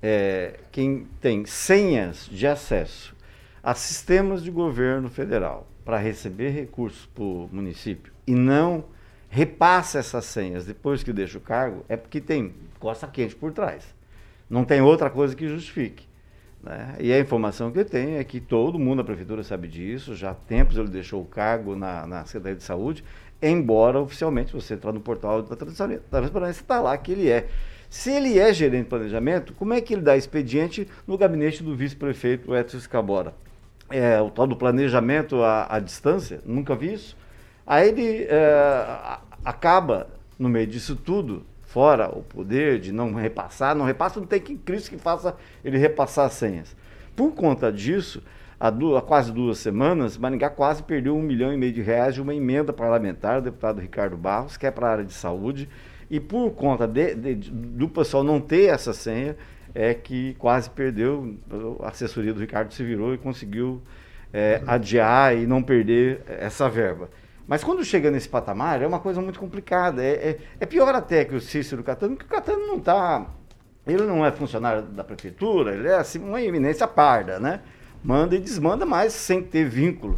é, quem tem senhas de acesso a sistemas de governo federal para receber recursos para o município e não repassa essas senhas depois que deixa o cargo, é porque tem costa quente por trás. Não tem outra coisa que justifique. né? E a informação que eu tenho é que todo mundo na prefeitura sabe disso, já há tempos ele deixou o cargo na, na Secretaria de Saúde, embora oficialmente você entrar no portal da transparência, está lá que ele é. Se ele é gerente de planejamento, como é que ele dá expediente no gabinete do vice-prefeito Edson Escabora? É, o tal do planejamento à, à distância, nunca vi isso. Aí ele é, acaba, no meio disso tudo, fora o poder de não repassar, não repassa, não tem que Cristo que faça ele repassar as senhas. Por conta disso, há, du- há quase duas semanas, Maringá quase perdeu um milhão e meio de reais de uma emenda parlamentar do deputado Ricardo Barros, que é para a área de saúde, e por conta de- de- do pessoal não ter essa senha, é que quase perdeu, a assessoria do Ricardo se virou e conseguiu é, adiar e não perder essa verba. Mas quando chega nesse patamar, é uma coisa muito complicada. É, é- é pior até que o Cícero Catano, porque o Catano não está. Ele não é funcionário da prefeitura, ele é assim, uma eminência parda, né? Manda e desmanda, mas sem ter vínculo.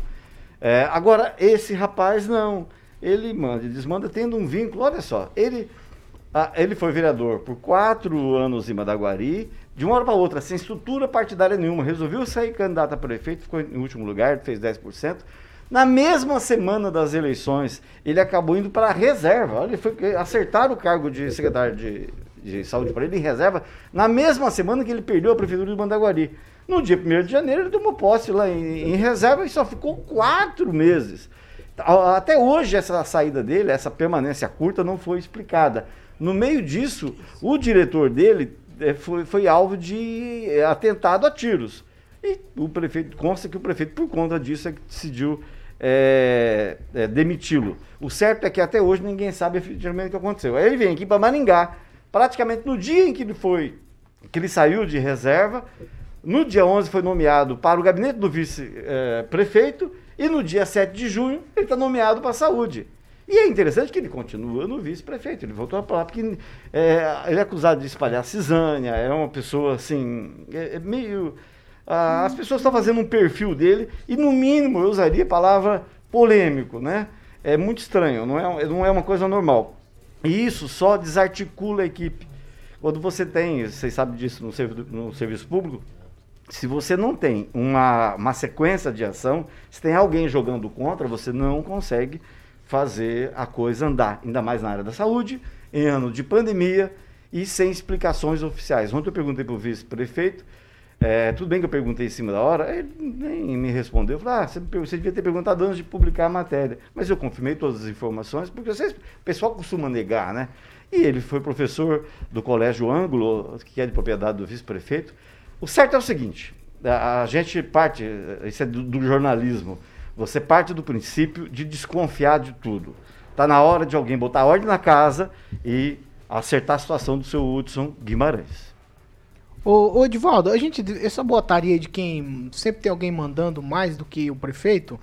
É, agora, esse rapaz não. Ele manda e desmanda tendo um vínculo. Olha só, ele, ah, ele foi vereador por quatro anos em Madaguari, de uma hora para outra, sem estrutura partidária nenhuma. Resolveu sair candidato a prefeito, ficou em último lugar, fez 10%. Na mesma semana das eleições, ele acabou indo para a reserva. Ele foi acertar o cargo de secretário de, de saúde para ele em reserva, na mesma semana que ele perdeu a prefeitura de Mandaguari. No dia 1 de janeiro, ele tomou posse lá em, em reserva e só ficou quatro meses. Até hoje, essa saída dele, essa permanência curta, não foi explicada. No meio disso, o diretor dele eh, foi, foi alvo de eh, atentado a tiros. E o prefeito, consta que o prefeito, por conta disso, é que decidiu é, é, demiti-lo. O certo é que até hoje ninguém sabe efetivamente o que aconteceu. Aí ele vem aqui para Maringá, praticamente no dia em que ele foi, que ele saiu de reserva, no dia 11 foi nomeado para o gabinete do vice-prefeito e no dia 7 de junho ele está nomeado para a saúde. E é interessante que ele continua no vice-prefeito, ele voltou para lá, porque é, ele é acusado de espalhar cisânia, é uma pessoa assim, é, é meio. Ah, as pessoas estão fazendo um perfil dele, e no mínimo eu usaria a palavra polêmico, né? É muito estranho, não é, não é uma coisa normal. E isso só desarticula a equipe. Quando você tem, vocês sabem disso no, servi- no serviço público, se você não tem uma, uma sequência de ação, se tem alguém jogando contra, você não consegue fazer a coisa andar, ainda mais na área da saúde, em ano de pandemia e sem explicações oficiais. Ontem eu perguntei para o vice-prefeito, é, tudo bem que eu perguntei em cima da hora, ele nem me respondeu. Eu falei, ah, você, você devia ter perguntado antes de publicar a matéria. Mas eu confirmei todas as informações, porque vocês, o pessoal costuma negar, né? E ele foi professor do Colégio Ângulo, que é de propriedade do vice-prefeito. O certo é o seguinte: a, a gente parte, isso é do, do jornalismo, você parte do princípio de desconfiar de tudo. Está na hora de alguém botar ordem na casa e acertar a situação do seu Hudson Guimarães. Ô, ô a gente, essa botaria de quem sempre tem alguém mandando mais do que o prefeito,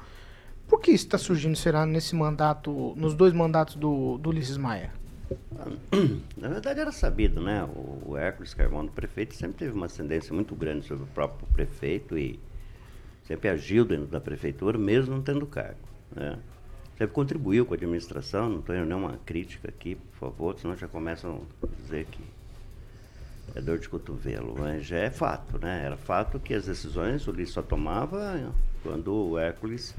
por que isso está surgindo, será, nesse mandato, nos dois mandatos do, do Ulisses Maia? Na verdade era sabido, né? O, o Hércules Carvão do prefeito sempre teve uma ascendência muito grande sobre o próprio prefeito e sempre agiu dentro da prefeitura, mesmo não tendo cargo. Né? Sempre contribuiu com a administração, não tenho nenhuma crítica aqui, por favor, senão já começam a dizer que é dor de cotovelo, mas já é fato, né? Era fato que as decisões o Ulisses só tomava quando o Hércules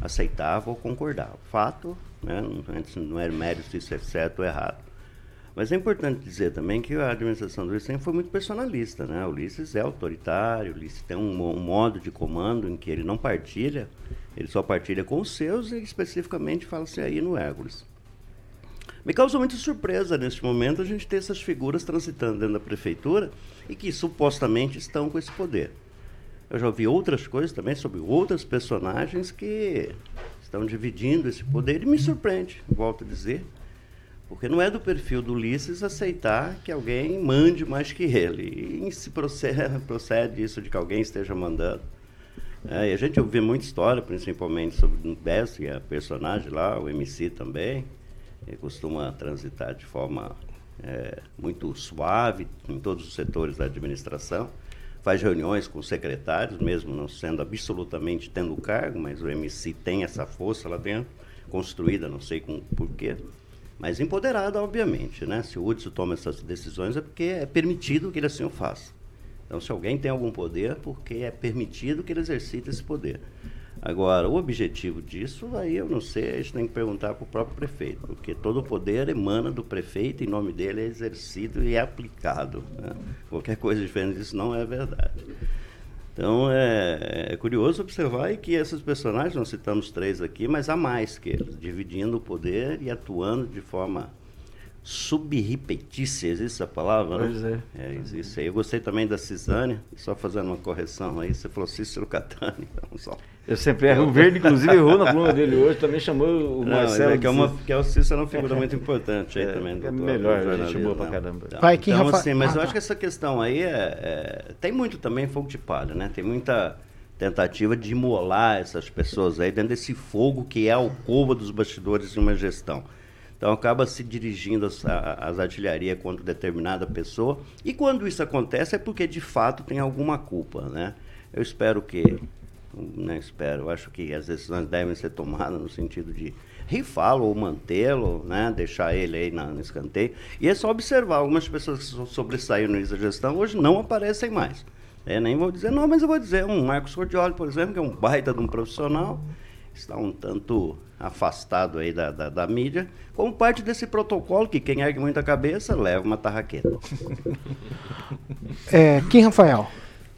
aceitava ou concordava. Fato, né? não, era mérito se isso é certo ou errado. Mas é importante dizer também que a administração do Ulisses foi muito personalista, né? O Ulisses é autoritário, o Ulisses tem um, um modo de comando em que ele não partilha, ele só partilha com os seus e especificamente fala-se aí no Hércules. Me causa muita surpresa neste momento a gente ter essas figuras transitando dentro da prefeitura e que supostamente estão com esse poder. Eu já ouvi outras coisas também sobre outros personagens que estão dividindo esse poder e me surpreende, volto a dizer, porque não é do perfil do Ulisses aceitar que alguém mande mais que ele. E se procede, <laughs> procede isso de que alguém esteja mandando. É, e a gente ouve muita história, principalmente sobre o Bess, que é a personagem lá, o MC também. Ele costuma transitar de forma é, muito suave em todos os setores da administração. Faz reuniões com secretários, mesmo não sendo absolutamente tendo cargo, mas o MC tem essa força lá dentro, construída, não sei com porquê, mas empoderada, obviamente. Né? Se o Hudson toma essas decisões é porque é permitido que ele assim o faça. Então, se alguém tem algum poder, porque é permitido que ele exercite esse poder. Agora, o objetivo disso, aí eu não sei, a gente tem que perguntar para o próprio prefeito, porque todo o poder emana do prefeito, em nome dele é exercido e é aplicado. né? Qualquer coisa diferente disso não é verdade. Então, é, é curioso observar que esses personagens, nós citamos três aqui, mas há mais que eles, dividindo o poder e atuando de forma subreptícia, existe essa palavra, Pois né? é. É, existe aí. Eu gostei também da Cisânia, só fazendo uma correção aí, você falou Cícero Catani, <laughs> então só. Eu sempre erro. O Verde, inclusive, errou na coluna dele hoje, também chamou o Não, Marcelo. é que, é uma, Cícero. que é o Cícero é uma figura muito importante aí É, também. é melhor, gente boa pra né? caramba. Então, Vai, então, Rafa- assim, mas Ah, eu tá. acho que essa questão aí é, é- tem muito também fogo de palha, né? Tem muita tentativa de imolar essas pessoas aí dentro desse fogo que é a alcova dos bastidores de uma gestão. Então acaba se dirigindo as, as artilharias contra determinada pessoa. E quando isso acontece é porque de fato tem alguma culpa, né? Eu espero que, não espero, eu acho que as decisões devem ser tomadas no sentido de rifá-lo ou mantê-lo, né? Deixar ele aí na, no escanteio. E é só observar, algumas pessoas que so- sobressaíram da gestão hoje não aparecem mais. É, nem vou dizer não, mas eu vou dizer um Marcos Cordioli, por exemplo, que é um baita de um profissional, está um tanto afastado aí da, da, da mídia, como parte desse protocolo que quem ergue muita cabeça leva uma tarraqueta. É, Kim Rafael.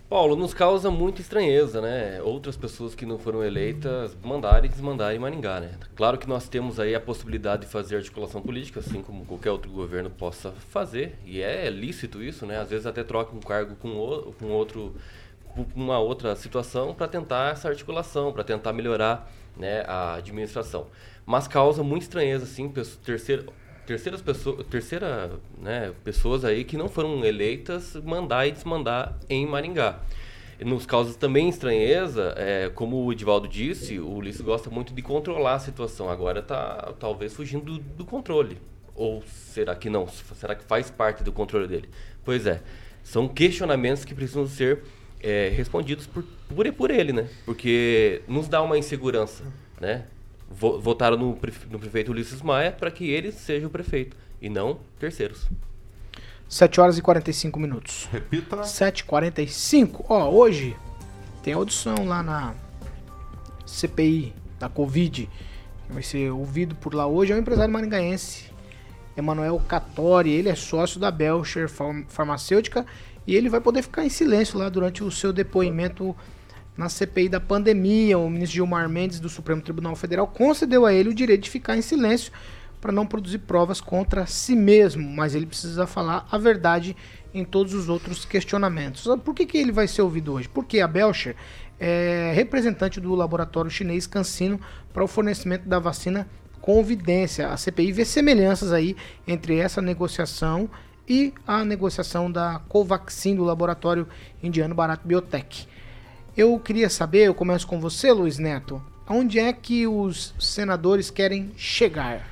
Paulo, nos causa muita estranheza, né? Outras pessoas que não foram eleitas mandarem e desmandarem Maringá, né? Claro que nós temos aí a possibilidade de fazer articulação política, assim como qualquer outro governo possa fazer, e é lícito isso, né? Às vezes até troca um cargo com, o, com outro uma outra situação para tentar essa articulação, para tentar melhorar né, a administração. Mas causa muita estranheza, assim, terceiras pessoas, terceira, né, pessoas aí que não foram eleitas mandar e desmandar em Maringá. Nos causa também estranheza, é, como o Edivaldo disse, o Ulisses gosta muito de controlar a situação. Agora está talvez fugindo do, do controle. Ou será que não? Será que faz parte do controle dele? Pois é, são questionamentos que precisam ser é, respondidos por, por, por ele, né? Porque nos dá uma insegurança, né? Vo- Votaram no, prefe- no prefeito Ulisses Maia para que ele seja o prefeito e não terceiros. 7 horas e 45 minutos. Repita. 7h45. Ó, hoje tem audição lá na CPI da Covid. que Vai ser ouvido por lá hoje. É um empresário maringaense, Emanuel Catori. Ele é sócio da Belcher Farm- Farmacêutica e ele vai poder ficar em silêncio lá durante o seu depoimento na CPI da pandemia. O ministro Gilmar Mendes do Supremo Tribunal Federal concedeu a ele o direito de ficar em silêncio para não produzir provas contra si mesmo, mas ele precisa falar a verdade em todos os outros questionamentos. Ah, Por que, que ele vai ser ouvido hoje? Porque a Belcher é representante do laboratório chinês CanSino para o fornecimento da vacina Convidência. A CPI vê semelhanças aí entre essa negociação e a negociação da Covaxin do laboratório indiano Bharat Biotech. Eu queria saber, eu começo com você, Luiz Neto, onde é que os senadores querem chegar?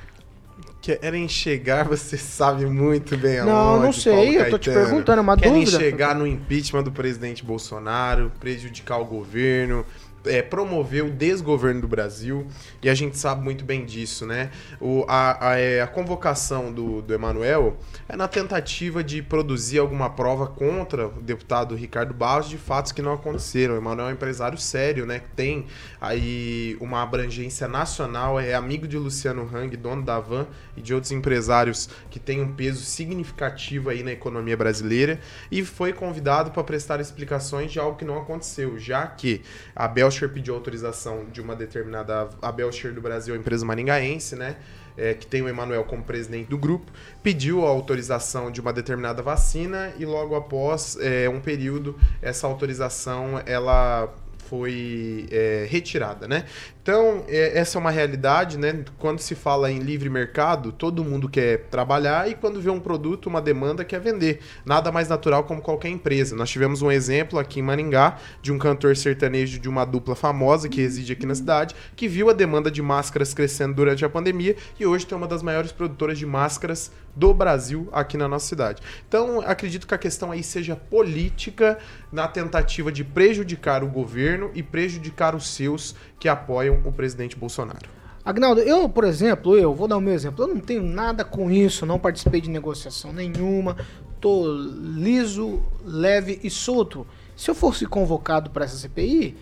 Querem chegar, você sabe muito bem Não, aonde, não sei, Paulo eu tô te Caetano. perguntando, é uma Querem dúvida. chegar no impeachment do presidente Bolsonaro, prejudicar o governo, é, promover o desgoverno do Brasil, e a gente sabe muito bem disso, né? O, a, a, é, a convocação do, do Emanuel é na tentativa de produzir alguma prova contra o deputado Ricardo Barros de fatos que não aconteceram. O Emanuel é um empresário sério, né? Tem aí uma abrangência nacional, é amigo de Luciano Hang, dono da Van, e de outros empresários que têm um peso significativo aí na economia brasileira, e foi convidado para prestar explicações de algo que não aconteceu, já que a Belcher pediu autorização de uma determinada. A Belcher do Brasil, empresa maringaense, né? é, que tem o Emanuel como presidente do grupo, pediu a autorização de uma determinada vacina e logo após é, um período essa autorização ela foi é, retirada, né? Então, é, essa é uma realidade, né? Quando se fala em livre mercado, todo mundo quer trabalhar e quando vê um produto, uma demanda, quer vender. Nada mais natural como qualquer empresa. Nós tivemos um exemplo aqui em Maringá de um cantor sertanejo de uma dupla famosa que reside aqui na cidade, que viu a demanda de máscaras crescendo durante a pandemia e hoje tem uma das maiores produtoras de máscaras do Brasil aqui na nossa cidade. Então, acredito que a questão aí seja política na tentativa de prejudicar o governo e prejudicar os seus que apoiam o presidente Bolsonaro. Agnaldo, eu, por exemplo, eu vou dar o meu exemplo. Eu não tenho nada com isso, não participei de negociação nenhuma, tô liso, leve e solto. Se eu fosse convocado para essa CPI,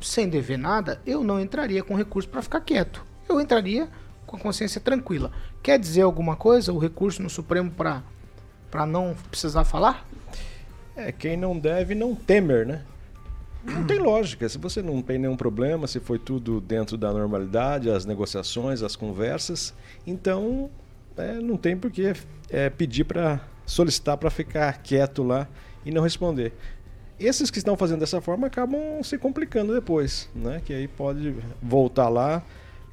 sem dever nada, eu não entraria com recurso para ficar quieto. Eu entraria com a consciência tranquila. Quer dizer alguma coisa o recurso no Supremo para não precisar falar? É, quem não deve não temer, né? Não tem lógica. Se você não tem nenhum problema, se foi tudo dentro da normalidade, as negociações, as conversas, então é, não tem por que é, pedir para solicitar para ficar quieto lá e não responder. Esses que estão fazendo dessa forma acabam se complicando depois, né? Que aí pode voltar lá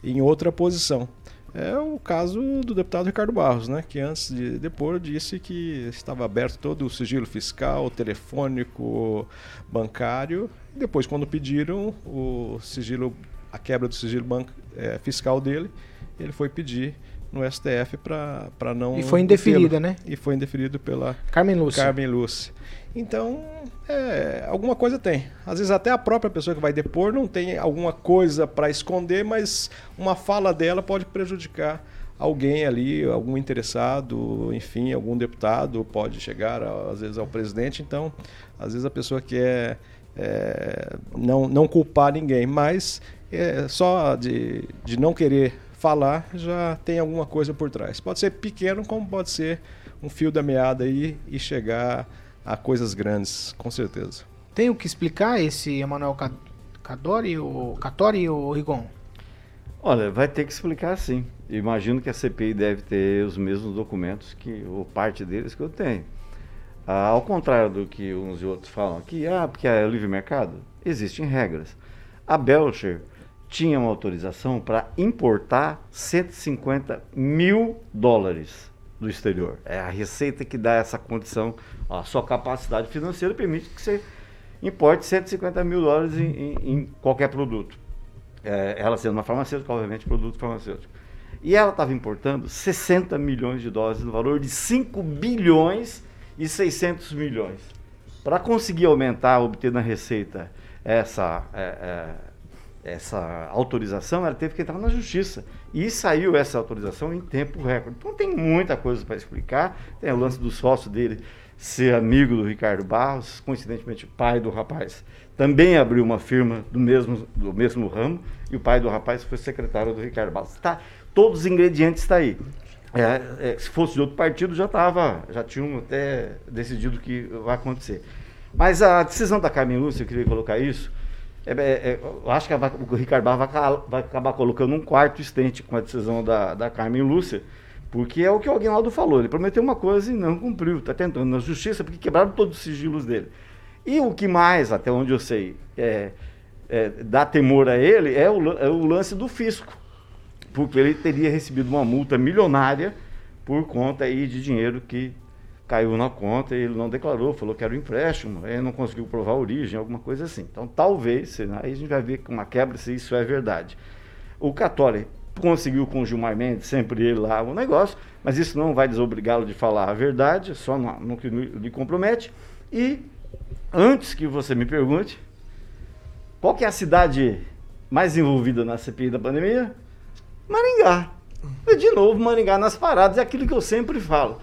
em outra posição. É o caso do deputado Ricardo Barros, né, que antes de depor disse que estava aberto todo o sigilo fiscal, telefônico, bancário. Depois, quando pediram o sigilo, a quebra do sigilo banco, é, fiscal dele, ele foi pedir no STF para não. E foi indeferida, né? E foi indeferido pela Carmen Lúcia. Carmen Lúcia. Então, é, alguma coisa tem. Às vezes até a própria pessoa que vai depor não tem alguma coisa para esconder, mas uma fala dela pode prejudicar alguém ali, algum interessado, enfim, algum deputado pode chegar às vezes ao presidente. Então, às vezes a pessoa quer é, não, não culpar ninguém, mas é, só de, de não querer falar já tem alguma coisa por trás. Pode ser pequeno, como pode ser um fio da meada aí e chegar a coisas grandes, com certeza. Tem o que explicar esse Emanuel Ca- Cadori, o Catori ou Rigon? Olha, vai ter que explicar sim. Imagino que a CPI deve ter os mesmos documentos que, ou parte deles que eu tenho. Ah, ao contrário do que uns e outros falam aqui, ah, porque é livre mercado, existem regras. A Belcher tinha uma autorização para importar 150 mil dólares do exterior. É a receita que dá essa condição. A sua capacidade financeira permite que você importe 150 mil dólares em, em- em qualquer produto. É, ela sendo uma farmacêutica, obviamente, produto farmacêutico. E ela estava importando 60 milhões de dólares no valor de 5 bilhões e 600 milhões. Para conseguir aumentar, obter na receita essa, é, é, essa autorização, ela teve que entrar na justiça. E saiu essa autorização em tempo recorde. Então tem muita coisa para explicar. Tem o lance do sócio dele ser amigo do Ricardo Barros, coincidentemente pai do rapaz também abriu uma firma do mesmo, do mesmo ramo, e o pai do rapaz foi secretário do Ricardo Barros. Tá, todos os ingredientes estão aí. É, é, se fosse de outro partido, já tava, já tinham até decidido que vai acontecer. Mas a decisão da Carmen Lúcia, eu queria colocar isso, é, é, é, eu acho que o Ricardo Barros vai, vai acabar colocando um quarto estente com a decisão da, da Carmen Lúcia, porque é o que o Aguinaldo falou. Ele prometeu uma coisa e não cumpriu. Está tentando na justiça, porque quebraram todos os sigilos dele. E o que mais, até onde eu sei, é, é, dá temor a ele é o, é o lance do fisco. Porque ele teria recebido uma multa milionária por conta aí de dinheiro que caiu na conta e ele não declarou, falou que era um empréstimo, ele não conseguiu provar a origem, alguma coisa assim. Então, talvez, aí a gente vai ver com uma quebra se isso é verdade. O Catori conseguiu com o Gilmar Mendes, sempre ele lá, o negócio, mas isso não vai desobrigá-lo de falar a verdade, só no, no que lhe compromete. E, antes que você me pergunte, qual que é a cidade mais envolvida na CPI da pandemia? Maringá. E, de novo, Maringá nas paradas, é aquilo que eu sempre falo.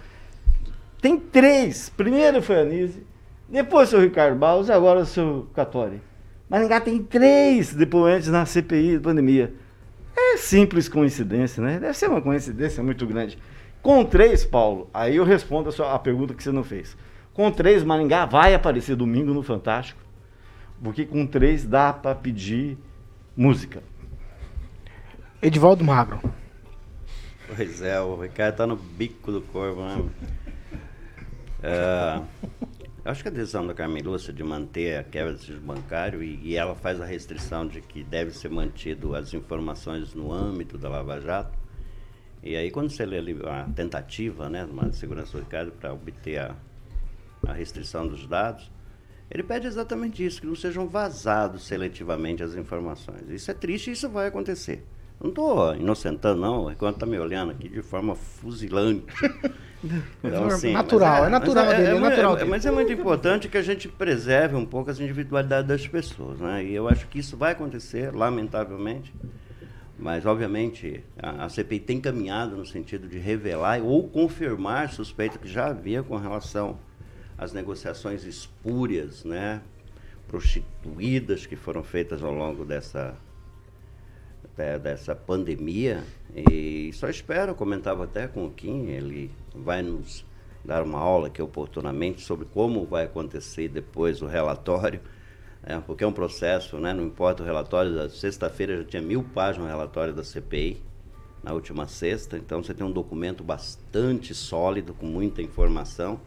Tem três. Primeiro foi a Nise, depois foi o Ricardo Barros e agora o seu Catori. Maringá tem três depoentes na CPI da pandemia. É simples coincidência, né? Deve ser uma coincidência muito grande. Com três, Paulo, aí eu respondo a, sua, a pergunta que você não fez. Com três, Maringá vai aparecer domingo no Fantástico. Porque com três dá para pedir música. Edivaldo Magro. Pois é, o Ricardo tá no bico do corvo, né? É, eu acho que a decisão da Carmen Lúcia de manter a quebra do sigilo bancário e, e ela faz a restrição de que deve ser mantido as informações no âmbito da Lava Jato. E aí quando você lê a tentativa, né, uma segurança do Ricardo para obter a, a restrição dos dados, ele pede exatamente isso, que não sejam vazados seletivamente as informações. Isso é triste e isso vai acontecer. Não estou inocentando, não. Enquanto está me olhando aqui de forma fuzilante. <laughs> assim, Natural, mas é natural dele, é natural é- dele. Mas é muito importante que a gente preserve um pouco as individualidades das pessoas, né? E eu acho que isso vai acontecer, lamentavelmente. Mas, obviamente, a, a CPI tem caminhado no sentido de revelar ou confirmar suspeita que já havia com relação às negociações espúrias, né? Prostituídas que foram feitas ao longo dessa, de- dessa pandemia. E só espero, eu comentava até com o Kim, ele vai nos dar uma aula aqui oportunamente sobre como vai acontecer depois o relatório, né, porque é um processo, né, não importa o relatório, da sexta-feira já tinha mil páginas o relatório da CPI, na última sexta, então você tem um documento bastante sólido, com muita informação,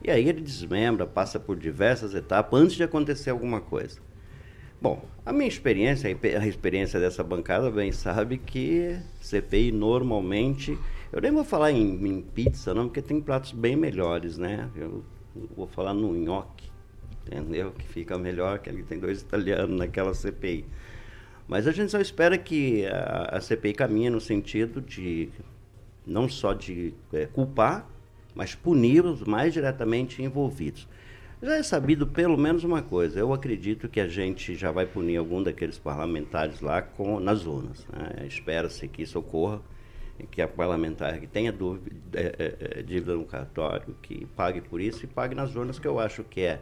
e aí ele desmembra, passa por diversas etapas antes de acontecer alguma coisa. Bom, a minha experiência, a pe- a experiência dessa bancada bem sabe que CPI normalmente. Eu nem vou falar em, em pizza, não, porque tem pratos bem melhores, né? Eu vou falar no nhoque, entendeu? Que fica melhor, que ali tem dois italianos naquela CPI. Mas a gente só espera que a, a CPI caminhe no sentido de não só de eh, culpar, mas punir os mais diretamente envolvidos. Já é sabido pelo menos uma coisa. Eu acredito que a gente já vai punir algum daqueles parlamentares lá com, nas urnas. né? Espera-se que isso ocorra que a parlamentar que tenha dúvida, é, é, é, dívida no cartório, que pague por isso e pague nas urnas, que eu acho que é,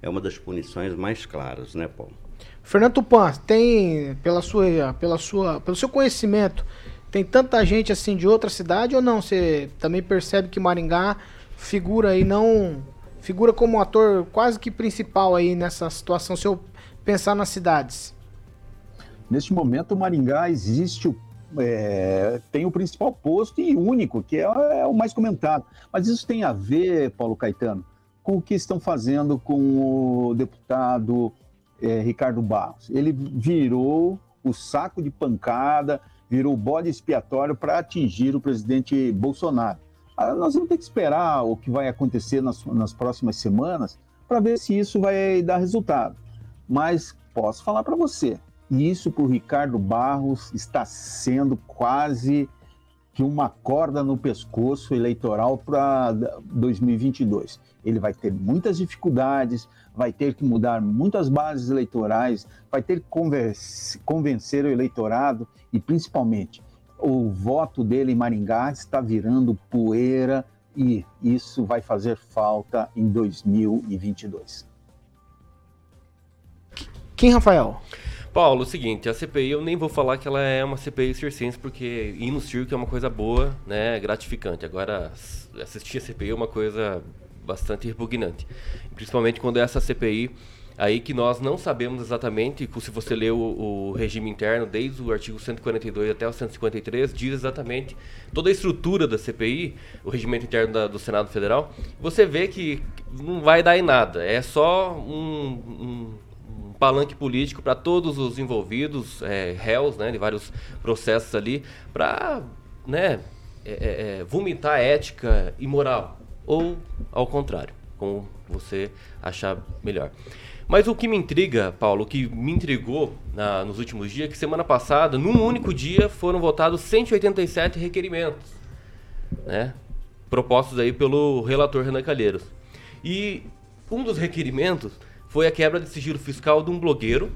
é uma das punições mais claras, né, Paulo? Fernando Tupan, tem, pela sua, pela sua, pelo seu conhecimento, tem tanta gente assim de outra cidade ou não? Você também percebe que Maringá figura aí não figura como ator quase que principal aí nessa situação se eu pensar nas cidades. Neste momento, o Maringá existe, é, tem o principal posto e único, que é, é o mais comentado. Mas isso tem a ver, Paulo Caetano, com o que estão fazendo com o deputado eh, Ricardo Barros. Ele virou o saco de pancada, virou o bode expiatório para atingir o presidente Bolsonaro. Ah, nós vamos ter que esperar o que vai acontecer nas, nas próximas semanas para ver se isso vai dar resultado. Mas posso falar para você, isso para o Ricardo Barros está sendo quase que uma corda no pescoço eleitoral para 2022. Ele vai ter muitas dificuldades, vai ter que mudar muitas bases eleitorais, vai ter que convencer o eleitorado e, principalmente, o voto dele em Maringá está virando poeira e isso vai fazer falta em 2022. Quem, Rafael? Paulo, o seguinte, a CPI eu nem vou falar que ela é uma CPI circense, porque ir no circo é uma coisa boa, né, gratificante. Agora, assistir a CPI é uma coisa bastante repugnante. Principalmente quando é essa CPI aí que nós não sabemos exatamente, se você lê o, o regime interno, desde o artigo 142 até o 153, diz exatamente toda a estrutura da CPI, o regimento interno da- do Senado Federal, você vê que não vai dar em nada. É só um- um um palanque político para todos os envolvidos, é, réus, né, de vários processos ali, para né, é, é, é, vomitar ética e moral. Ou ao contrário, como você achar melhor. Mas o que me intriga, Paulo, o que me intrigou na- nos últimos dias, é que semana passada, num único dia, foram votados 187 requerimentos, né? Propostos aí pelo relator Renan Calheiros. E um dos requerimentos foi a quebra de sigilo fiscal de um blogueiro,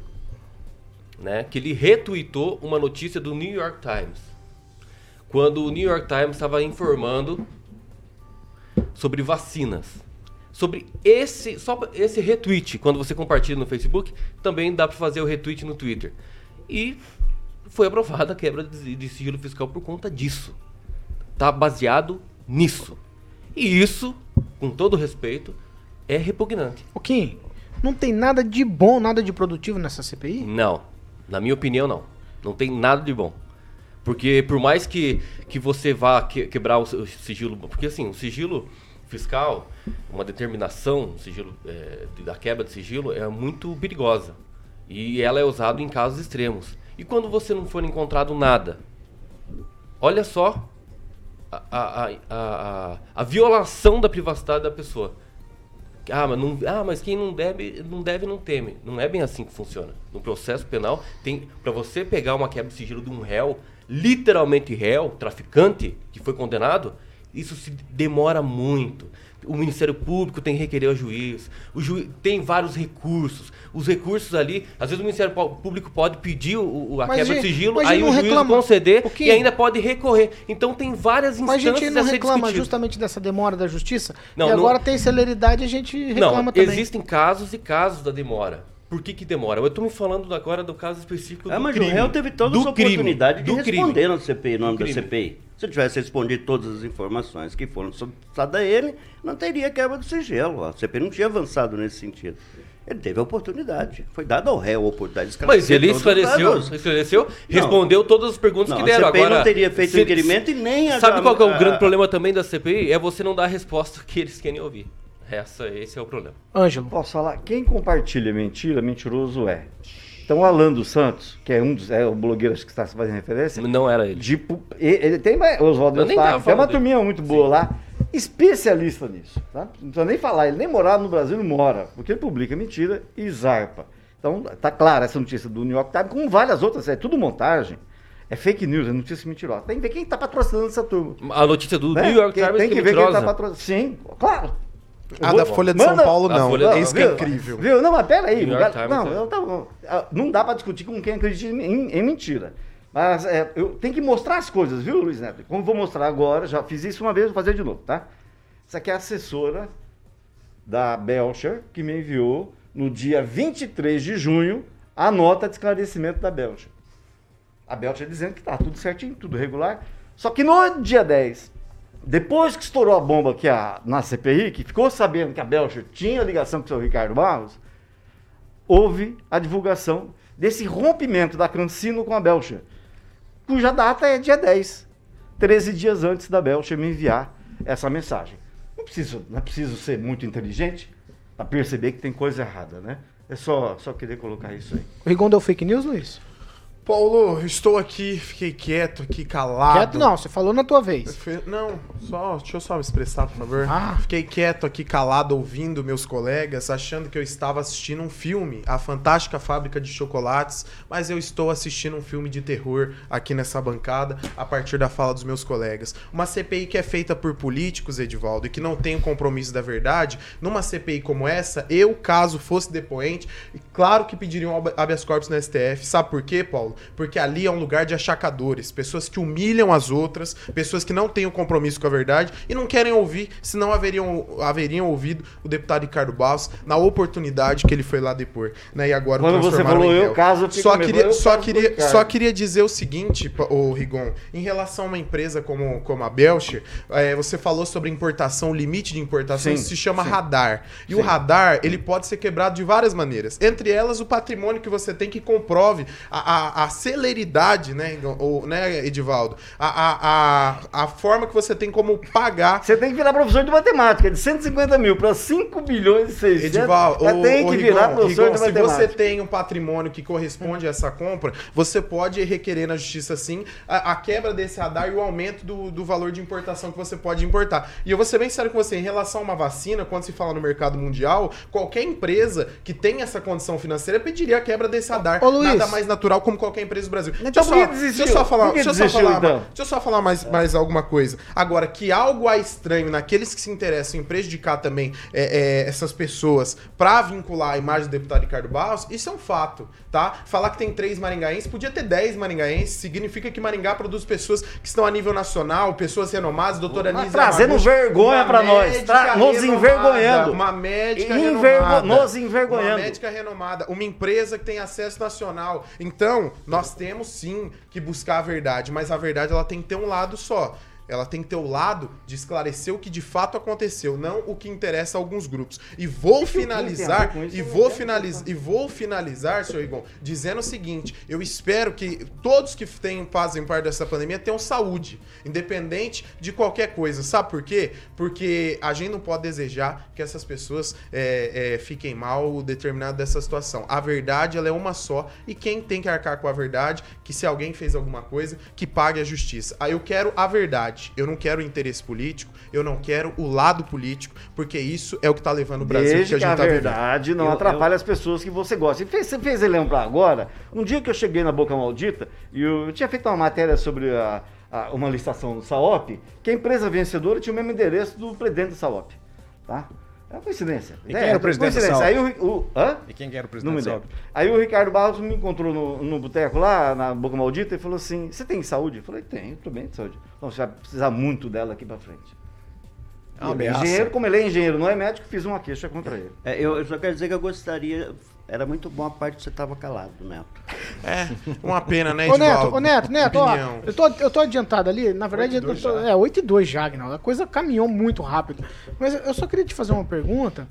né, que ele retweetou uma notícia do New York Times. Quando o New York Times estava informando sobre vacinas. Sobre esse, só esse retweet, quando você compartilha no Facebook, também dá para fazer o retweet no Twitter. E foi aprovada a quebra de, de sigilo fiscal por conta disso. Tá baseado nisso. E isso, com todo respeito, é repugnante. O Kim, não tem nada de bom, nada de produtivo nessa CPI? Não. Na minha opinião, não. Não tem nada de bom. Porque por mais que, que você vá que- quebrar o, o sigilo... Porque assim, o sigilo fiscal, uma determinação sigilo, é, da quebra de sigilo é muito perigosa. E ela é usada em casos extremos. E quando você não for encontrado nada, olha só a, a, a, a, a violação da privacidade da pessoa. Ah mas, não, ah, mas quem não deve, não deve, não teme. Não é bem assim que funciona. No processo penal, tem para você pegar uma quebra de sigilo de um réu, literalmente réu, traficante, que foi condenado, isso se demora muito. O Ministério Público tem que requerer ao juiz, o juiz tem vários recursos. Os recursos ali, às vezes o Ministério Pú- Público pode pedir o, o- a Mas, quebra de sigilo, aí não o juiz reclama. conceder e ainda pode recorrer. Então tem várias Mas a instâncias gente não a reclama discutido. justamente dessa demora da justiça? Não, e não- agora tem celeridade a gente reclama Não, também. existem casos e casos da demora. Por que, que demora? Eu tô me falando agora do caso específico É, do mas crime. o réu teve as crime, oportunidades de do crime. responder na CPI, em nome Do da crime. CPI. Se ele tivesse respondido todas as informações que foram solicitadas a ele, não teria quebra do sigilo. A CPI não tinha avançado nesse sentido. Ele teve a oportunidade. Foi dada ao réu a oportunidade de Mas ele esclareceu, esclareceu, Não. respondeu todas as perguntas Não, que a deram. CPI Agora, não teria feito se- inquirimento e nem a- Sabe qual é o a- grande problema também da CPI? É você não dar a resposta que eles querem ouvir. Essa, esse é o problema. Ângelo. Posso falar? Quem compartilha mentira, mentiroso é. Então, o Alan dos Santos, que é um dos é o blogueiro acho que está fazendo referência. Não era ele. Tipo, e- ele tem mais- Oswaldo Eustáquio, tem uma dele. turminha muito boa lá, especialista nisso. Tá? Não precisa nem falar, ele nem morava no Brasil, não mora, porque ele publica mentira e zarpa. Então, tá clara essa notícia do New York Times, como várias outras, é tudo montagem. É fake news, é notícia mentirosa. Tem que ver quem está patrocinando essa turma. A notícia do Né? New York Quem- Times tem que que é ver quem mentirosa. está patrocinando. Sim, claro. A Eu da Folha de São Paulo, não. Folha- É isso que é viu? incrível. Viu? Não, mas York cara- Times não, eu ah, não dá pra discutir com quem acredita em, em mentira. Mas é, eu tenho que mostrar as coisas, viu, Luiz Neto? Como vou mostrar agora, já fiz isso uma vez, vou fazer de novo, tá? Essa aqui é a assessora da Belcher, que me enviou no dia 23 de junho a nota de esclarecimento da Belcher. A Belcher dizendo que tá tudo certinho, tudo regular. Só que no dia 10, depois que estourou a bomba aqui a, na CPI, que ficou sabendo que a Belcher tinha ligação com o seu Ricardo Barros, houve a divulgação desse rompimento da Cancino com a Belcher, cuja data é dia 10, 13 dias antes da Belcher me enviar essa mensagem. Não preciso, não é preciso ser muito inteligente para perceber que tem coisa errada, né? É só, só querer colocar isso aí. O Rigon deu fake news, Luiz? Paulo, estou aqui, fiquei quieto aqui, calado. Quieto não, você falou na tua vez. Não, só, deixa eu só me expressar, por favor. Ah. Fiquei quieto aqui, calado, ouvindo meus colegas, achando que eu estava assistindo um filme, A Fantástica Fábrica de Chocolates, mas eu estou assistindo um filme de terror aqui nessa bancada, a partir da fala dos meus colegas. Uma CPI que é feita por políticos, Edivaldo, e que não tem o compromisso da verdade, numa CPI como essa, eu, caso fosse depoente, claro que pediriam habe- habeas corpus no STF. Sabe por quê, Paulo? Porque ali é um lugar de achacadores, pessoas que humilham as outras, pessoas que não têm o compromisso com a verdade e não querem ouvir, senão haveriam, haveriam ouvido o deputado Ricardo Barros na oportunidade que ele foi lá depor. Né? E agora o Quando você falou eu, caso, só queria, só queria, só queria dizer o seguinte, ô Rigon, em relação a uma empresa como, como a Belcher, é, você falou sobre importação, o limite de importação, Sim, isso se chama sim. radar. E o Sim. radar, ele pode ser quebrado de várias maneiras. Entre elas, o patrimônio que você tem que comprove a, a, a celeridade, né, Rigon? ou, né, Edivaldo? A, a, a, a forma que você tem como pagar. Você tem que virar professor de matemática, de 150 mil para 5 bilhões e 600. Edival, já o- tem que Rigon, virar professor Rigon, de se matemática. você tem um patrimônio que corresponde a essa compra, você pode requerer na justiça sim a, a quebra desse radar e o aumento do, do valor de importação que você pode importar. E eu vou ser bem sério com você, em relação a uma vacina, quando se fala no mercado mundial, qualquer empresa que tem essa condição financeira pediria a quebra desse radar. Ô, Luiz. Nada mais natural como qualquer empresa do Brasil. Então deixa, eu só, desistiu? deixa eu só falar, deixa eu só desistiu, falar, então? deixa eu só falar mais, mais alguma coisa. Agora, que algo há estranho naqueles que se interessam em prejudicar também é, é, essas pessoas pra vincular a imagem do deputado Ricardo Barros, isso é um fato, tá? Falar que tem três maringaenses, podia ter dez maringaenses, significa que Maringá produz pessoas que estão a nível nacional, pessoas renomadas, doutora Anísia trazendo vergonha uma pra nós, tra- nos renomada, envergonhando. Uma médica Envergo- renomada. nos envergonhando. Uma médica renomada, uma empresa que tem acesso nacional. Então, nós temos sim que buscar a verdade, mas a verdade ela tem que ter um lado só. Ela tem que ter o lado de esclarecer o que de fato aconteceu, não o que interessa a alguns grupos. E vou finalizar, e vou finalizar, e vou finalizar, senhor Igon, dizendo o seguinte: eu espero que todos que têm, fazem parte dessa pandemia tenham saúde, independente de qualquer coisa. Sabe por quê? Porque a gente não pode desejar que essas pessoas é, é, fiquem mal determinado dessa situação. A verdade ela é uma só e quem tem que arcar com a verdade, que se alguém fez alguma coisa, que pague a justiça. Aí eu quero a verdade. Eu não quero interesse político, eu não quero o lado político, porque isso é o que tá levando o Brasil Desde que que a a, gente tá vivendo. verdade não Eu- atrapalhe as pessoas que você gosta. E fez, você fez ele lembrar agora, um dia que eu cheguei na Boca Maldita, e eu, eu tinha feito uma matéria sobre a- a- uma licitação do SAOP, que a empresa vencedora tinha o mesmo endereço do presidente do SAOP. Tá? É uma coincidência. E quem é, era o presidente da coincidência. Aí o, o, hã? E quem que era o presidente da? Aí o Ricardo Barros me encontrou no, no boteco lá, na Boca Maldita, e falou assim: Você tem saúde? Eu falei: Tenho, tô bem de saúde. Não, você vai precisar muito dela aqui pra frente. É uma Ele é engenheiro, como ele é engenheiro, não é médico, fiz uma queixa contra ele. É, eu, eu só quero dizer que eu gostaria. Era muito bom a parte que você estava calado, Neto. É, uma pena, né, Ô Neto, ô Neto, Neto, ó, eu tô, eu tô adiantado ali, na verdade, eu tô, é 8 e 2 já, Agnaldo, a coisa caminhou muito rápido. Mas eu só queria te fazer uma pergunta,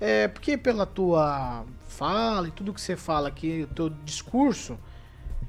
é, porque pela tua fala e tudo que você fala aqui, o teu discurso,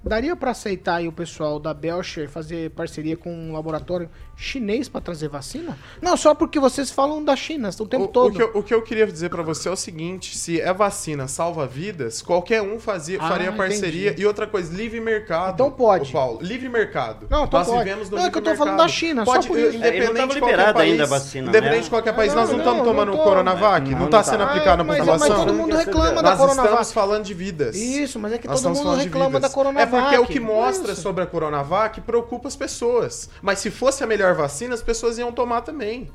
daria pra aceitar aí o pessoal da Belcher fazer parceria com um laboratório chinês pra trazer vacina? Não, só porque vocês falam da China o tempo O, todo. o que eu, o que eu queria dizer pra você é o seguinte: se é vacina salva vidas, qualquer um fazia, Ah, faria parceria. entendi. E outra coisa, livre mercado. Então pode. Paulo, livre mercado. Não, então Nós pode. vivemos no Não, é que eu tô mercado. falando da China, só pode, por isso. Independente Ele não tava de qualquer liberado país, ainda a vacina, Independente né? de qualquer país, Não, nós não não, estamos não tomando tô. Coronavac? Não, Não não está tá. sendo Ah, aplicada a mas, população? mas todo mundo reclama da Nós Coronavac. estamos falando de vidas. Isso, mas é que Nós todo mundo reclama da Coronavac. É porque o que mostra sobre a Coronavac preocupa as pessoas. Mas se fosse a melhor vacina, as pessoas iam tomar também.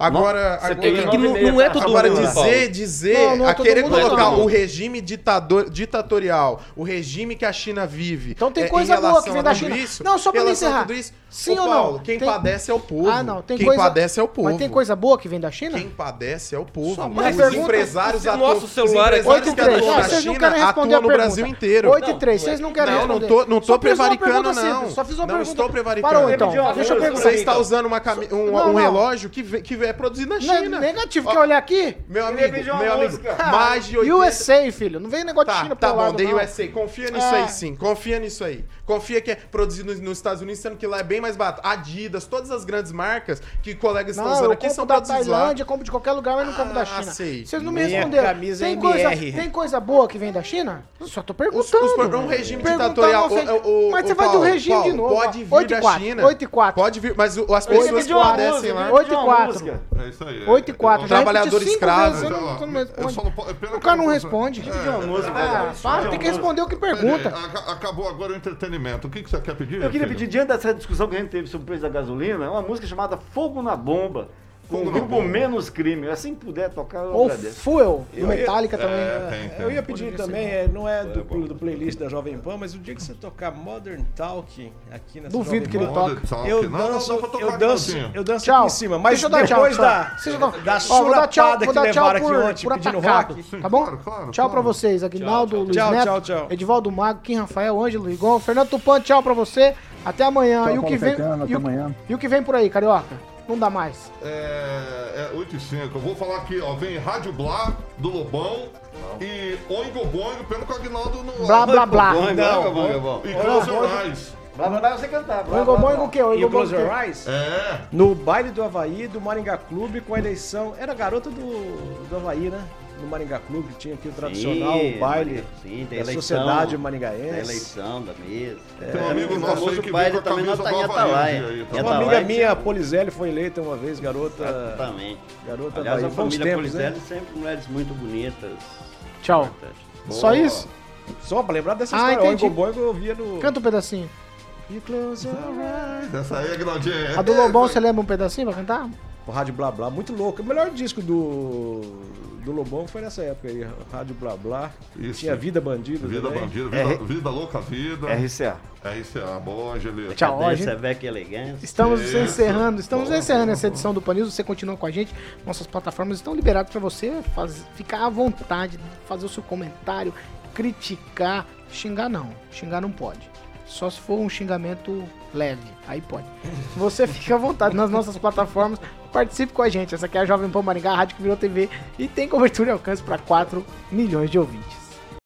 Agora, Você agora, tem É que não, não é todo Agora mundo, dizer, Paulo. dizer, Não, não é a querer mundo, colocar não. o regime ditador, ditatorial, o regime que a China vive. Então tem é, coisa boa que vem da China. Isso, Não, só pra em me relação a encerrar. tudo isso, Sim ô, ou não? Paulo, quem Tem- padece é o povo. Ah, não, tem quem coisa... padece é o povo. Mas tem coisa boa que vem da China? Quem padece é o povo. Só Os mais pergunta- empresários o atuam, nosso celular os é empresários 8 e que 3. atuam Ah, na vocês não China querem responder atuam a no. Brasil inteiro. 8 e 3, vocês não querem Não, não responder. tô, não tô prevaricando, não. Só fiz uma não pergunta. estou prevaricando. Parou então, deixa eu perguntar. Você está usando um, Não, não. relógio que, ve- que é produzido na Não é China. negativo, Ó, quer olhar aqui? Meu amigo, meu amigo, mais de 80... USA, filho. Não vem negócio de Tá, China tá pro bom, lado, não. USA. Confia nisso É. aí sim. Confia nisso aí. Confia que é produzido nos, Estados Unidos, sendo que lá é bem mais barato. Adidas, todas as grandes marcas que colegas estão Não, usando eu aqui compro são da produzidos lá. Tailândia, compro de qualquer lugar, mas não compro da Ah, China. sei. Vocês não me Minha responderam. camisa tem, é coisa, tem coisa boa que vem da China? Eu só tô Os, perguntando. os, é um regime ditatorial. O- o- mas você vai do Paulo, regime Paulo, de novo. Pode vir da 8 e China. 8 e 4. Pode vir, mas o- as pessoas que obedecem lá. 8 e Uma 4. música. É isso aí. 8 e 4. Um Já repeti trabalhador escravo. O que cara não responde. É, música. Ah, para, tem que responder o que pergunta. Acabou agora o entretenimento. O que, que você quer pedir? Eu queria filho? pedir, diante dessa discussão que a gente teve sobre o preço da gasolina, uma música chamada Fogo na Bomba, com na grupo Bomba. Menos Crime. Assim que puder tocar, eu Ou agradeço. Fuel, do Eu- Metallica também. É, tem, tem. Eu ia pedir também, é, não é do, do playlist da Jovem Pan, mas o dia que você tocar Modern Talk aqui nessa Duvido Jovem que ele. Talk. Eu Não, não, danço, eu danço, eu danço Tchau. aqui em cima, mas Deixa eu dar tchau, depois só. da, eu dar- da Ó, vou dar tchau, churapada vou que dar tchau levaram aqui ontem por pedindo atacado, rock. tá bom? Claro, claro, tchau pra vocês, Aguinaldo, Luiz Tchau, Neto, tchau, tchau. Edivaldo Mago, Kim Rafael, Ângelo Rigon, Fernando Tupan, tchau pra você. Até amanhã. Tchau, e o que vem e o, amanhã. e o que vem por aí, carioca? Não dá mais. É, é 8 e 5. Eu vou falar aqui, ó. Vem Rádio Blá, do Lobão. E Oingo Boingo, pelo que o Aguinaldo não... Blá, blá, blá. Não, bom, é bom. E Close Your Eyes. Blá, blá, blá, você cantar. blá, Oingo. Boingo o quê? Oingo Boingo Close? Your Eyes? É. No baile do Havaí, do Maringá Clube, com a eleição. Era garota do, do Havaí, né? No Maringá Clube, tinha aqui o tradicional Sim, baile sim, tem da eleição, Sociedade Da Maringaense. eleição, da mesa. Tem um amigo o nosso aí famoso que baile com a também não camisa tá em do Havaí Atalaia. aí, tá? Uma amiga minha, a Polizelli, foi eleita uma vez, garota. Exatamente. Garota Aliás, Havaí. a família tempos, Polizelli né? sempre mulheres muito bonitas. Tchau. Importante. Só Boa. isso? Só pra lembrar dessa Ah, história. O entendi. Oingo Boingo eu via no. Canta um pedacinho. You close your eyes. Essa aí, Aguinaldinho. A do Lobão, você lembra um pedacinho pra cantar? O Rádio Blá Blá, muito louco. O melhor disco do, do Lobão foi nessa época aí. Rádio Blá Blá. Isso. Tinha Vida Bandida. Vida também. bandida, vida, É. vida louca vida. RCA. RCA, boa, Angelito. Tchau. ó, a Cadência, gente- Beck elegância. Estamos Isso. encerrando, estamos Boa, encerrando boa, essa boa. edição do Panil. Você continua com a gente. Nossas plataformas estão liberadas para você faz- ficar à vontade, fazer o seu comentário, criticar, xingar não. Xingar não pode. Só se for um xingamento leve, aí pode. Você <laughs> fica à vontade nas nossas plataformas, participe com a gente. Essa aqui é a Jovem Pan Maringá, a rádio que virou TV e tem cobertura e alcance para 4 milhões de ouvintes.